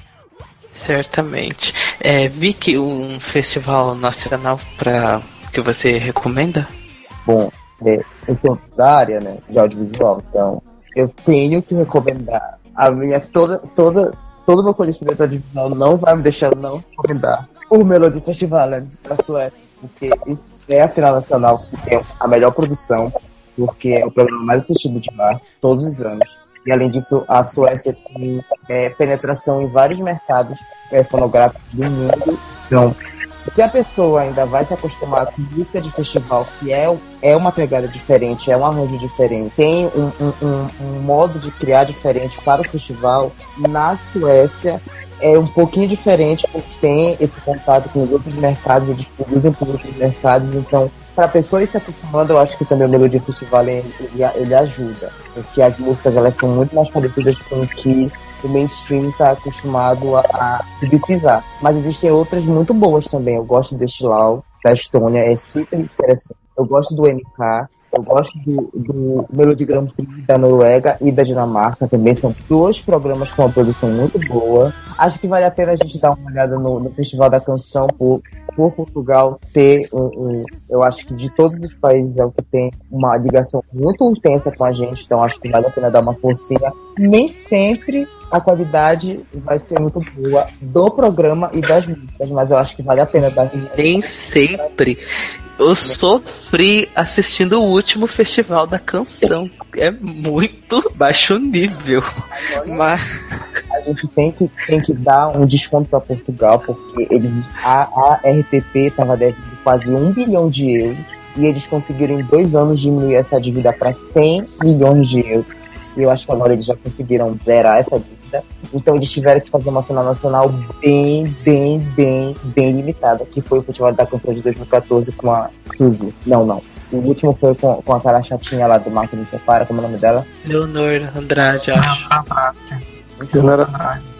Certamente. É, Vicky, um festival nacional para que você recomenda? Bom, é, eu sou da área né, de audiovisual, então eu tenho que recomendar. A minha toda, toda, todo o meu conhecimento audiovisual não vai me deixar não recomendar o Melody Festival né, da Suécia, porque é a final nacional que tem a melhor produção, porque é o programa mais assistido de lá todos os anos. E além disso, a Suécia tem é, penetração em vários mercados é, fonográficos do mundo. Então, se a pessoa ainda vai se acostumar com música de festival, que é, é uma pegada diferente, é um arranjo diferente, tem um, um, um, modo de criar diferente para o festival, na Suécia é um pouquinho diferente porque tem esse contato com os outros mercados e distribuem por outros mercados, então para a pessoa ir se acostumando, eu acho que também o Melodia Festival ele, ele ajuda, porque as músicas elas são muito mais parecidas com o que o mainstream está acostumado a, a precisar. Mas existem outras muito boas também. Eu gosto deste Lau, da Estônia, é super interessante. Eu gosto do MK, eu gosto do, do Melody Grand Prix da Noruega e da Dinamarca também. São dois programas com uma produção muito boa. Acho que vale a pena a gente dar uma olhada no, no Festival da Canção por, por Portugal ter um, um, Eu acho que de todos os países é o que tem uma ligação muito intensa com a gente. Então acho que vale a pena dar uma forcinha. Nem sempre a qualidade vai ser muito boa do programa e das músicas, mas eu acho que vale a pena dar. Nem sempre. Eu sofri assistindo o último festival da canção. É muito baixo nível. Mas A gente tem que, tem que dar um desconto para Portugal, porque eles a, a RTP estava devendo quase um bilhão de euros e eles conseguiram em dois anos diminuir essa dívida para 100 milhões de euros. E eu acho que agora eles já conseguiram zerar essa dívida. Então eles tiveram que fazer uma final nacional bem, bem, bem, bem limitada, que foi o Festival da Canção de 2014 com a Suzy. Não, não. O último foi com, com aquela chatinha lá do Marco do Separa, como é o nome dela? Leonor Andrade, acho.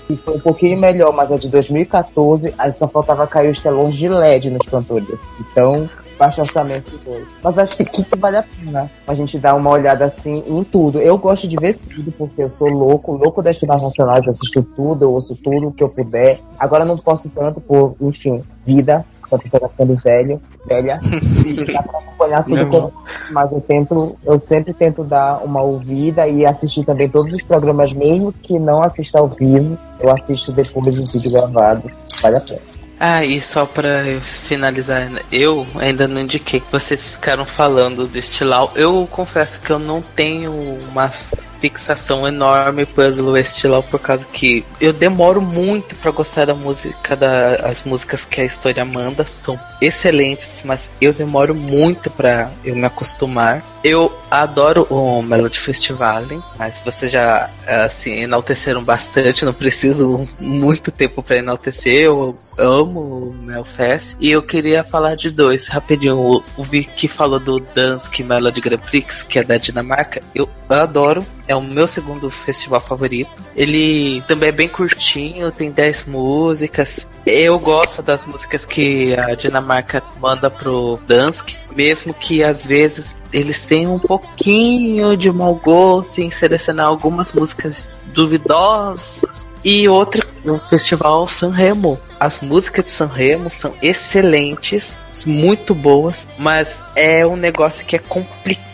E foi um pouquinho melhor, mas a de 2014, aí só faltava cair os telões de LED nos cantores. assim. Então, baixo orçamento foi. Mas acho que, que vale a pena a gente dar uma olhada assim em tudo. Eu gosto de ver tudo, porque eu sou louco, louco das finais nacionais, assisto tudo, eu ouço tudo que eu puder. Agora não posso tanto por, enfim, vida. A pessoa tá ficando velho, velha. (laughs) E dá pra acompanhar tudo como mas eu tento, eu sempre tento dar uma ouvida e assistir também todos os programas, mesmo que não assista ao vivo, eu assisto depois do vídeo gravado. Vale a pena. Ah, e só pra finalizar, eu ainda não indiquei que vocês ficaram falando deste Lau. Eu confesso que eu não tenho uma fixação enorme pelo Estilau por causa que eu demoro muito pra gostar da música da, as músicas que a história manda são excelentes, mas eu demoro muito pra eu me acostumar. Eu adoro o Melody Festival, mas vocês já assim enalteceram bastante, não preciso muito tempo pra enaltecer. Eu amo o Melfest e eu queria falar de dois rapidinho. O, o Vicky falou do Dansk Melody Grand Prix, que é da Dinamarca. Eu adoro, é o meu segundo festival favorito. Ele também é bem curtinho, tem 10 músicas. Eu gosto das músicas que a Dinamarca manda pro Dansk, mesmo que às vezes eles tenham um pouquinho de mau gosto em selecionar algumas músicas duvidosas. E outro, o festival Sanremo. As músicas de Sanremo são excelentes, muito boas, mas é um negócio que é complicado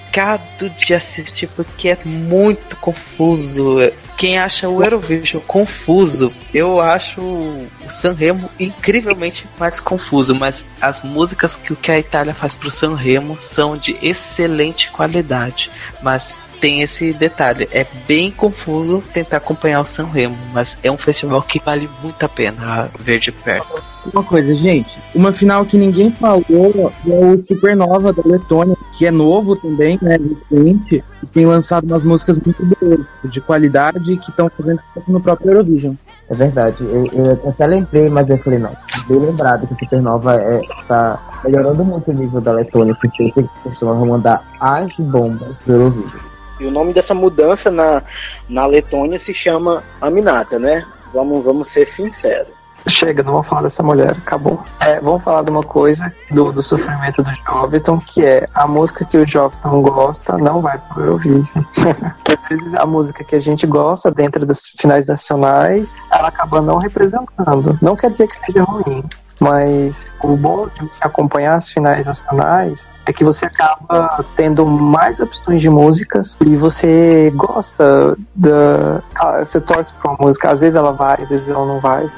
de assistir porque é muito confuso. Quem acha o Eurovision confuso, eu acho o Sanremo incrivelmente mais confuso, mas as músicas que a Itália faz pro Sanremo são de excelente qualidade, mas tem esse detalhe, é bem confuso tentar acompanhar o Sanremo, mas é um festival que vale muito a pena ver de perto. Uma coisa, gente, uma final que ninguém falou é o Supernova da Letônia, que é novo também, né, recente, e tem lançado umas músicas muito boas, de qualidade, que estão fazendo no próprio Eurovision. É verdade. Eu, eu até lembrei, mas eu falei, não. Bem lembrado que a Supernova é, tá melhorando muito o nível da Letônia, que sempre costumava mandar as bombas pro Eurovision. E o nome dessa mudança na, na Letônia se chama Aminata, né? Vamos, vamos ser sinceros. Chega, não vamos falar dessa mulher, acabou. É, vamos falar de uma coisa do, do sofrimento do Joviton, que é a música que o Joviton gosta não vai pro Eurovision. (laughs) Às vezes a música que a gente gosta dentro das finais nacionais, ela acaba não representando. Não quer dizer que seja ruim, mas o bom de você acompanhar as finais nacionais é que você acaba tendo mais opções de músicas e você gosta da. ah, Você torce pra uma música, às vezes ela vai, às vezes ela não vai.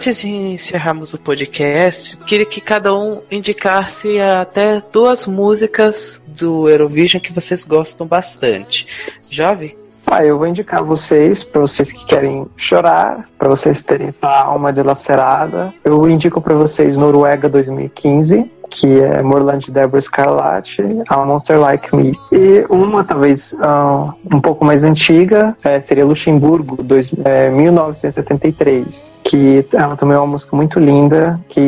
Antes de encerrarmos o podcast, queria que cada um indicasse até duas músicas do Eurovision que vocês gostam bastante. Jovem? Ah, eu vou indicar vocês, para vocês que querem chorar, para vocês terem essa alma dilacerada. Eu indico para vocês Noruega 2015, que é Morland de Deborah Scarlatti, A Monster Like Me. E uma, talvez, ah, um pouco mais antiga, eh, seria Luxemburgo, dois, eh, 1973, que ela também é uma música muito linda, que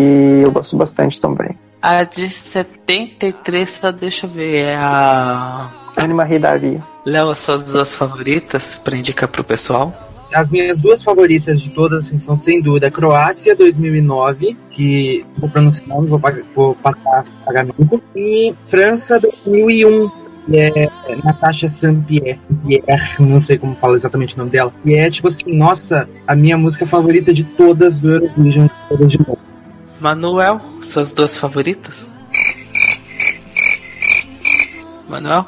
eu gosto bastante também. A de 73, só deixa eu ver, é a. Anima Hidari. Léo, as suas duas favoritas pra indicar pro pessoal? As minhas duas favoritas de todas assim, são sem dúvida Croácia 2009, que vou pronunciar, vou, vou passar nunca, e França 2001, que é Natasha Saint-Pierre, Pierre, não sei como fala exatamente o nome dela, e é tipo assim, nossa, a minha música favorita de todas do Eurovision, de novo. Manuel, suas duas favoritas? Manuel?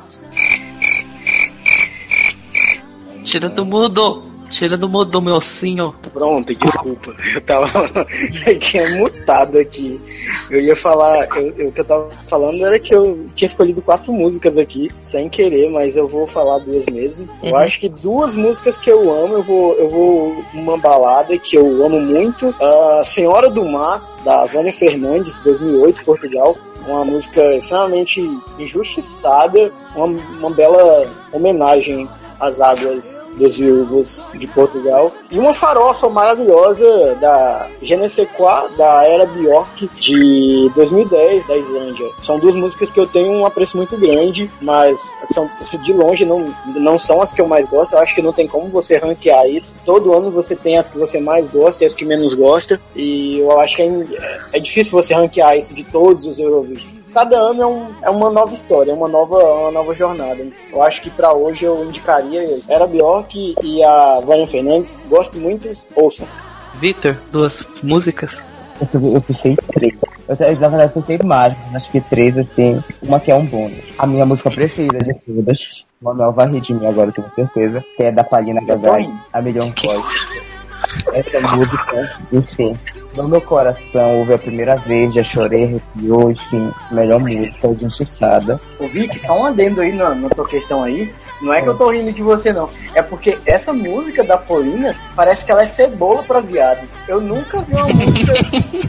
Tira do mudo! Tira do mudo, meu senhor! Pronto, desculpa. Eu tava. (laughs) eu tinha mutado aqui. Eu ia falar. Eu, eu- o que eu tava falando era que eu tinha escolhido quatro músicas aqui, sem querer, mas eu vou falar duas mesmo. Eu Uhum. acho que duas músicas que eu amo, eu vou. Eu vou uma balada que eu amo muito. A Senhora do Mar, da Vânia Fernandes, 2008, Portugal. Uma música extremamente injustiçada, uma, uma bela homenagem às águas dos viúvos de Portugal. E uma farofa maravilhosa da Genesequa, da Era Bjork, de 2010, da Islândia. São duas músicas que eu tenho um apreço muito grande, mas são de longe não, não são as que eu mais gosto. Eu acho que não tem como você ranquear isso. Todo ano você tem as que você mais gosta e as que menos gosta. E eu acho que é, é difícil você ranquear isso de todos os Eurovision cada ano é, um- é uma nova história, é uma nova, uma nova jornada. Eu acho que pra hoje eu indicaria Era Bjork e a Vânia Fernandes. Gosto muito, ouçam. Vitor, duas músicas? Eu, eu pensei em três. Eu, na verdade, pensei em mais, acho que três, assim, uma que é um bônus. A minha música preferida de todas, o Manuel vai rir de mim agora, tenho certeza, que é da Palina Gagarin, rindo. A Million Voice. Essa música, enfim, no meu coração, ouvi a primeira vez, já chorei, arrepiou, enfim, melhor música, injustiçada. Ô Vic, só um adendo aí na tua questão aí. Não é que eu tô rindo de você, não. É porque essa música da Polina parece que ela é cebola pra viado. Eu nunca vi uma música.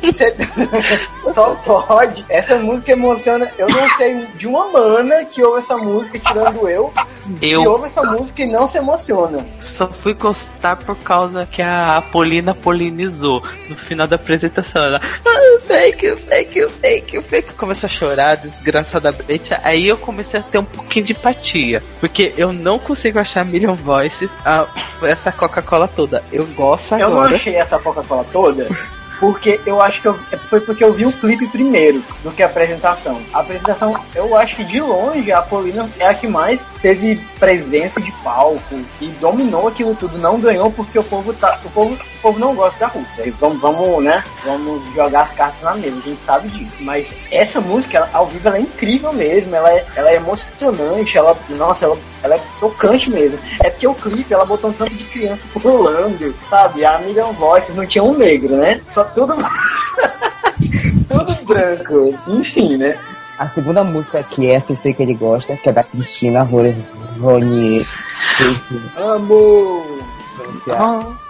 (laughs) (laughs) Só pode. Essa música emociona. Eu não sei de uma mana que ouve essa música, tirando eu, que Eu ouve essa música e não se emociona. só fui gostar por causa que a Polina polinizou no final da apresentação. Ela, ah, fake, fake, fake, fake. Começou a chorar desgraçadamente. Aí eu comecei a ter um pouquinho de empatia. Porque eu não consigo achar Million Voices, ah, essa Coca-Cola toda. Eu gosto Eu não agora. achei essa Coca-Cola toda. (laughs) porque eu acho que eu, foi porque eu vi o clipe primeiro do que a apresentação. A apresentação, eu acho que de longe a Paulina é a que mais teve presença de palco e dominou aquilo tudo. Não ganhou porque o povo tá, o povo, o povo não gosta da Roots. Aí vamos, vamos, né? Vamos jogar as cartas na mesa, a gente sabe disso. Mas essa música, ela, ao vivo, ela é incrível mesmo. Ela é, ela é emocionante. Ela, nossa, ela, ela é tocante mesmo. É porque o clipe, ela botou um tanto de criança pulando, sabe? A Million Voices não tinha um negro, né? Só tudo. (laughs) tudo branco. Enfim, né? A segunda música, que essa eu sei que ele gosta, que é da Cristina Ronier. Ronier. Amo!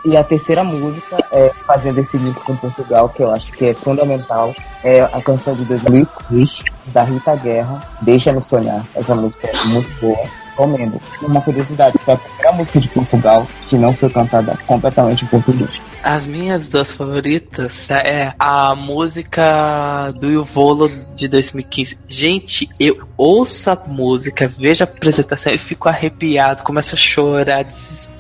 E a terceira música é fazendo esse link com Portugal, que eu acho que é fundamental, é a canção de 2003 da Rita Guerra, Deixa-me Sonhar. Essa música é muito boa. Recomendo. Uma curiosidade, foi a primeira música de Portugal que não foi cantada completamente em português. As minhas duas favoritas é a música do Ivolo de 2015. Gente, eu ouço a música, vejo a apresentação e fico arrepiado, começo a chorar, desesperado.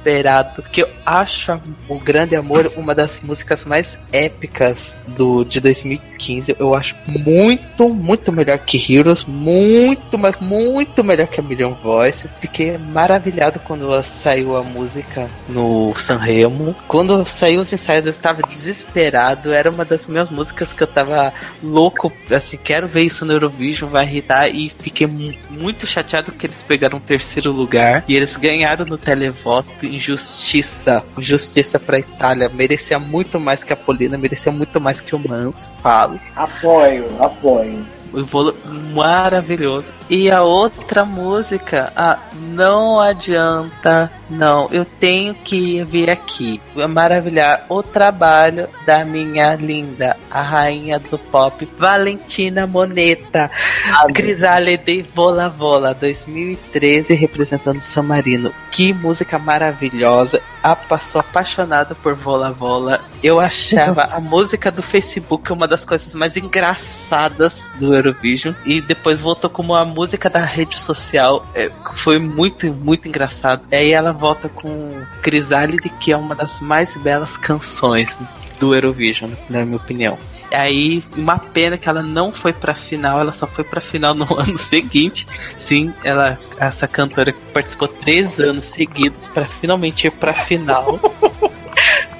Porque eu acho o Grande Amor uma das músicas mais épicas do de 2015. Eu acho muito, muito melhor que Heroes, muito, mas muito melhor que a Million Voices. Fiquei maravilhado quando saiu a música no Sanremo. Quando saiu os ensaios, eu estava desesperado. Era uma das minhas músicas que eu tava louco, assim, quero ver isso no Eurovision, vai irritar. E fiquei mu- muito chateado que eles pegaram o terceiro lugar e eles ganharam no televoto. Injustiça, justiça pra Itália. Merecia muito mais que a Polina, merecia muito mais que o Manso. Falo. Apoio, apoio. Maravilhoso. E a outra música, ah, não adianta, não. Eu tenho que vir aqui maravilhar o trabalho da minha linda, a rainha do pop, Valentina Moneta. Crisálide Vola Vola 2013 representando San Marino. Que música maravilhosa. Ah, passou apaixonado por Vola Vola. Eu achava a (laughs) música do Facebook uma das coisas mais engraçadas do Eurovision. E depois voltou como a música da rede social. É, foi muito, muito engraçado. E aí ela volta com Crisálide, que é uma das mais belas canções do Eurovision, na minha opinião. Aí, uma pena que ela não foi pra final, ela só foi pra final no (laughs) ano seguinte. Sim, ela, essa cantora participou três anos seguidos pra finalmente ir pra final. (laughs)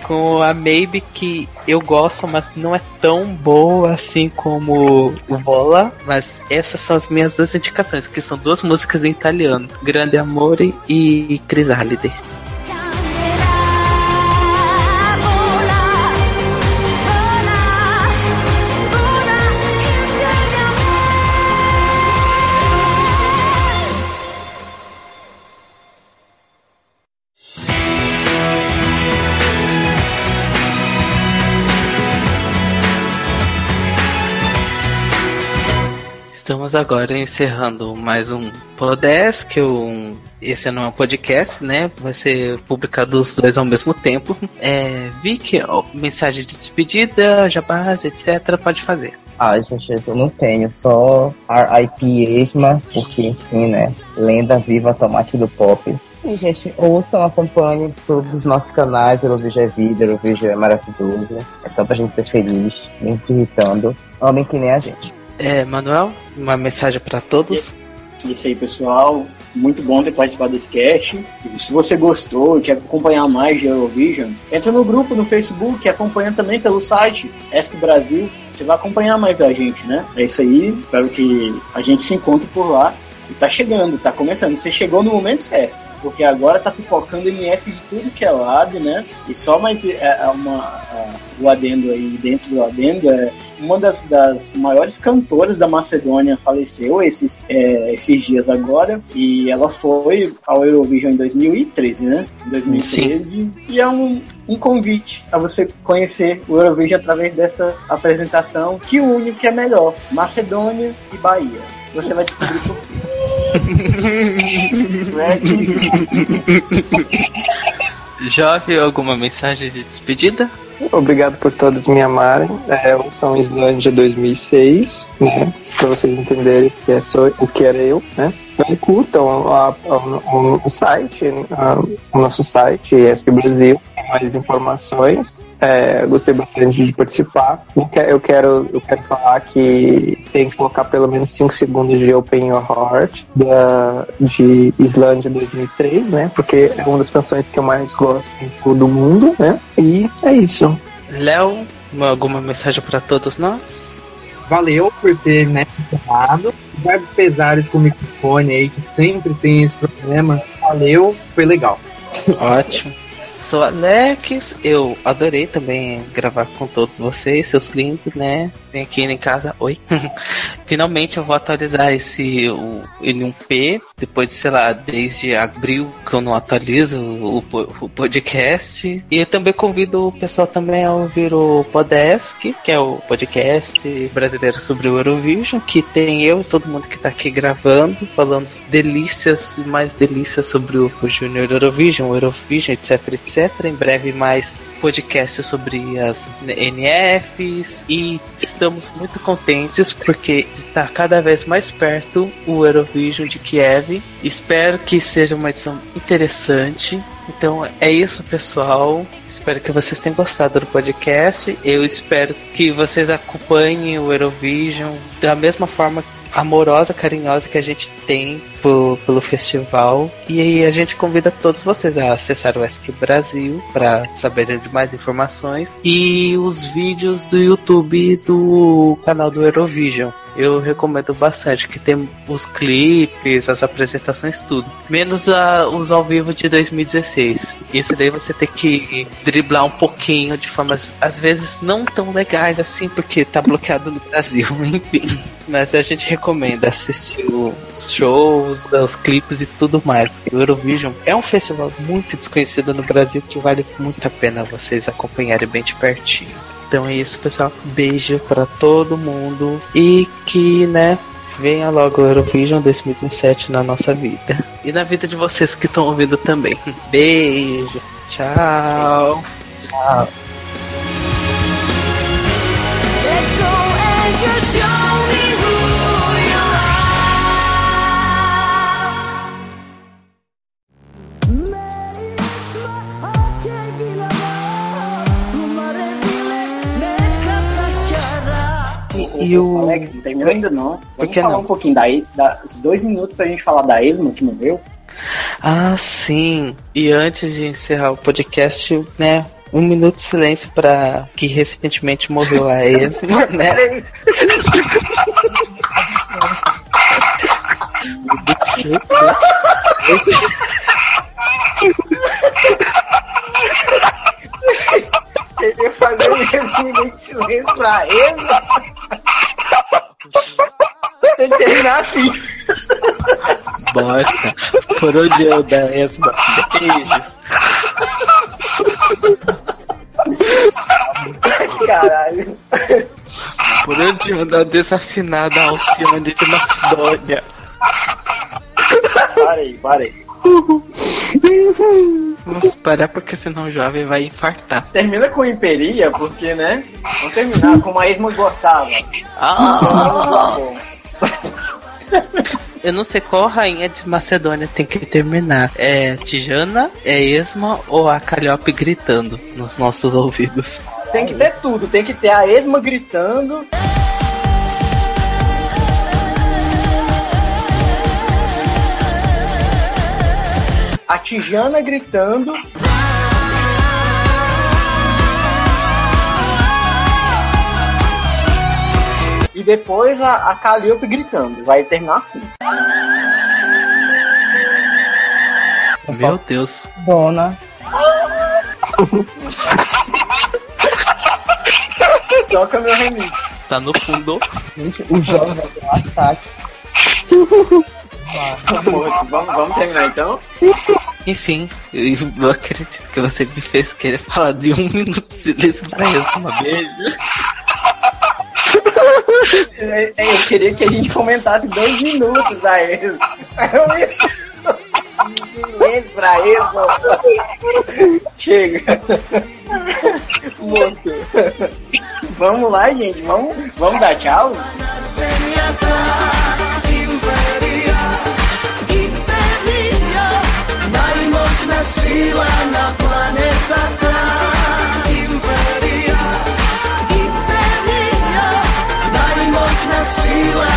com a Maybe que eu gosto, mas não é tão boa assim como o Vola. Mas essas são as minhas duas indicações, que são duas músicas em italiano: Grande Amore e Crisálide. Agora encerrando mais um Podesk, um... esse não é um podcast, né? Vai ser publicado os dois ao mesmo tempo. É, Vicky, ó, mensagem de despedida, jabás, etc. Pode fazer. Ah, gente, eu não tenho, só R.I.P. Esma, porque, enfim, né? Lenda viva tomate do pop. E, gente, ouçam, acompanhem todos os nossos canais, Eurovision é vida, Eurovision é maravilhoso. É só pra gente ser feliz, nem se irritando. Amem que nem a gente. É, Manuel, uma mensagem para todos. Isso aí, pessoal. Muito bom ter participado desse cast. E se você gostou e quer acompanhar mais de Eurovision, entra no grupo no Facebook, acompanha também pelo site ESC Brasil. Você vai acompanhar mais a gente, né? É isso aí. Espero que a gente se encontre por lá. E tá chegando, tá começando. Você chegou no momento certo. Porque agora tá pipocando MF de tudo que é lado, né? E só mais é, é uma, a- o adendo aí, dentro do adendo, é uma das, das maiores cantoras da Macedônia faleceu esses, é, esses dias agora. E ela foi ao Eurovision em 2013, né? Em 2013. E é um, um convite a você conhecer o Eurovision através dessa apresentação que une o que é melhor: Macedônia e Bahia. Você vai descobrir por quê. (laughs) Jovem, alguma mensagem de despedida? Obrigado por todos me amarem. É o São Islândia 2006, né? Pra vocês entenderem que é só o que era eu, né? Então curtam a- o, o site, o nosso site, ESC Brasil. Mais informações. É, gostei bastante de participar. Eu que- Eu quero, eu quero falar que tem que colocar pelo menos 5 segundos de Open Your Heart da, de Islândia 2003, né? Porque é uma das canções que eu mais gosto em todo o mundo, né? E é isso. Léo, alguma mensagem pra todos nós? Valeu por ter né, encerrado. Apesar dos pesares com o microfone aí, que sempre tem esse problema. Valeu, foi legal. (laughs) Ótimo. Sou Alex, eu adorei também gravar com todos vocês, seus lindos, né? Vem aqui em casa, oi. (laughs) Finalmente eu vou atualizar esse o N1P, depois de, sei lá, desde abril que eu não atualizo o, po- o podcast. E eu também convido o pessoal também a ouvir o Podesk, que é o podcast brasileiro sobre o Eurovision, que tem eu e todo mundo que tá aqui gravando, falando delícias e mais delícias sobre o, o Junior Eurovision, o Eurovision, etc, etc. Em breve mais podcasts sobre as NFs e estamos muito contentes porque está cada vez mais perto o Eurovision de Kiev. Espero que seja uma edição interessante. Então é isso, pessoal. Espero que vocês tenham gostado do podcast. Eu espero que vocês acompanhem o Eurovision da mesma forma amorosa, carinhosa que a gente tem po- pelo festival. E a gente convida todos vocês a acessar o ESC Brasil para saberem de mais informações e os vídeos do YouTube do canal do Eurovision. Eu recomendo bastante que tem os clipes, as apresentações, tudo. Menos a- os ao vivo de 2016. Isso daí você tem que driblar um pouquinho de formas, às vezes, não tão legais assim, porque tá bloqueado no Brasil, (laughs) enfim. Mas a gente recomenda assistir os shows, os clipes e tudo mais. O Eurovision é um festival muito desconhecido no Brasil que vale muito a pena vocês acompanharem bem de pertinho. Então é isso, pessoal. Beijo pra todo mundo e que, né, venha logo o Eurovision 2017 na nossa vida. E na vida de vocês que estão ouvindo também. (laughs) Beijo. Tchau. Let E o- Alex, não terminou ainda não. Vamos falar não? um pouquinho da, E- da dois minutos pra gente falar da Esmo que morreu. Ah, sim. E antes de encerrar o podcast, né? Um minuto de silêncio para que recentemente morreu a (laughs) Esma, né? (laughs) (laughs) Ele ia fazer esse minuto de silêncio pra Esmo. Tem que terminar assim. Bosta. Por onde eu da Esma? Beijos. Caralho. Por onde anda desafinada a Alcione de Macedônia? Aí, para aí. Vamos parar porque senão o jovem vai infartar. Termina com Imperia, porque, né? Vamos terminar como a Esmo gostava. Ah! Eu não sei qual rainha de Macedônia tem que terminar. É Tijana, é Esma ou a Calhope gritando nos nossos ouvidos? Tem que ter tudo, tem que ter a Esma gritando. A Tijana gritando. E depois a, a Calliope gritando. Vai terminar assim. Meu Deus. Dona. (laughs) Toca meu remix. Tá no fundo. Gente, o jovem vai ter um ataque. (laughs) Vamos, vamos, terminar então? Enfim, eu acredito que você me fez querer falar de um minuto de silêncio pra Esma. Beijo. É, é, Eu queria que a gente comentasse dois minutos da Esmo. Silêncio pra Esmo. Chega. Moço. Vamos lá, gente. Vamos, vamos dar tchau? sila na planeta Tra Imperija, imperija Najmoćna sila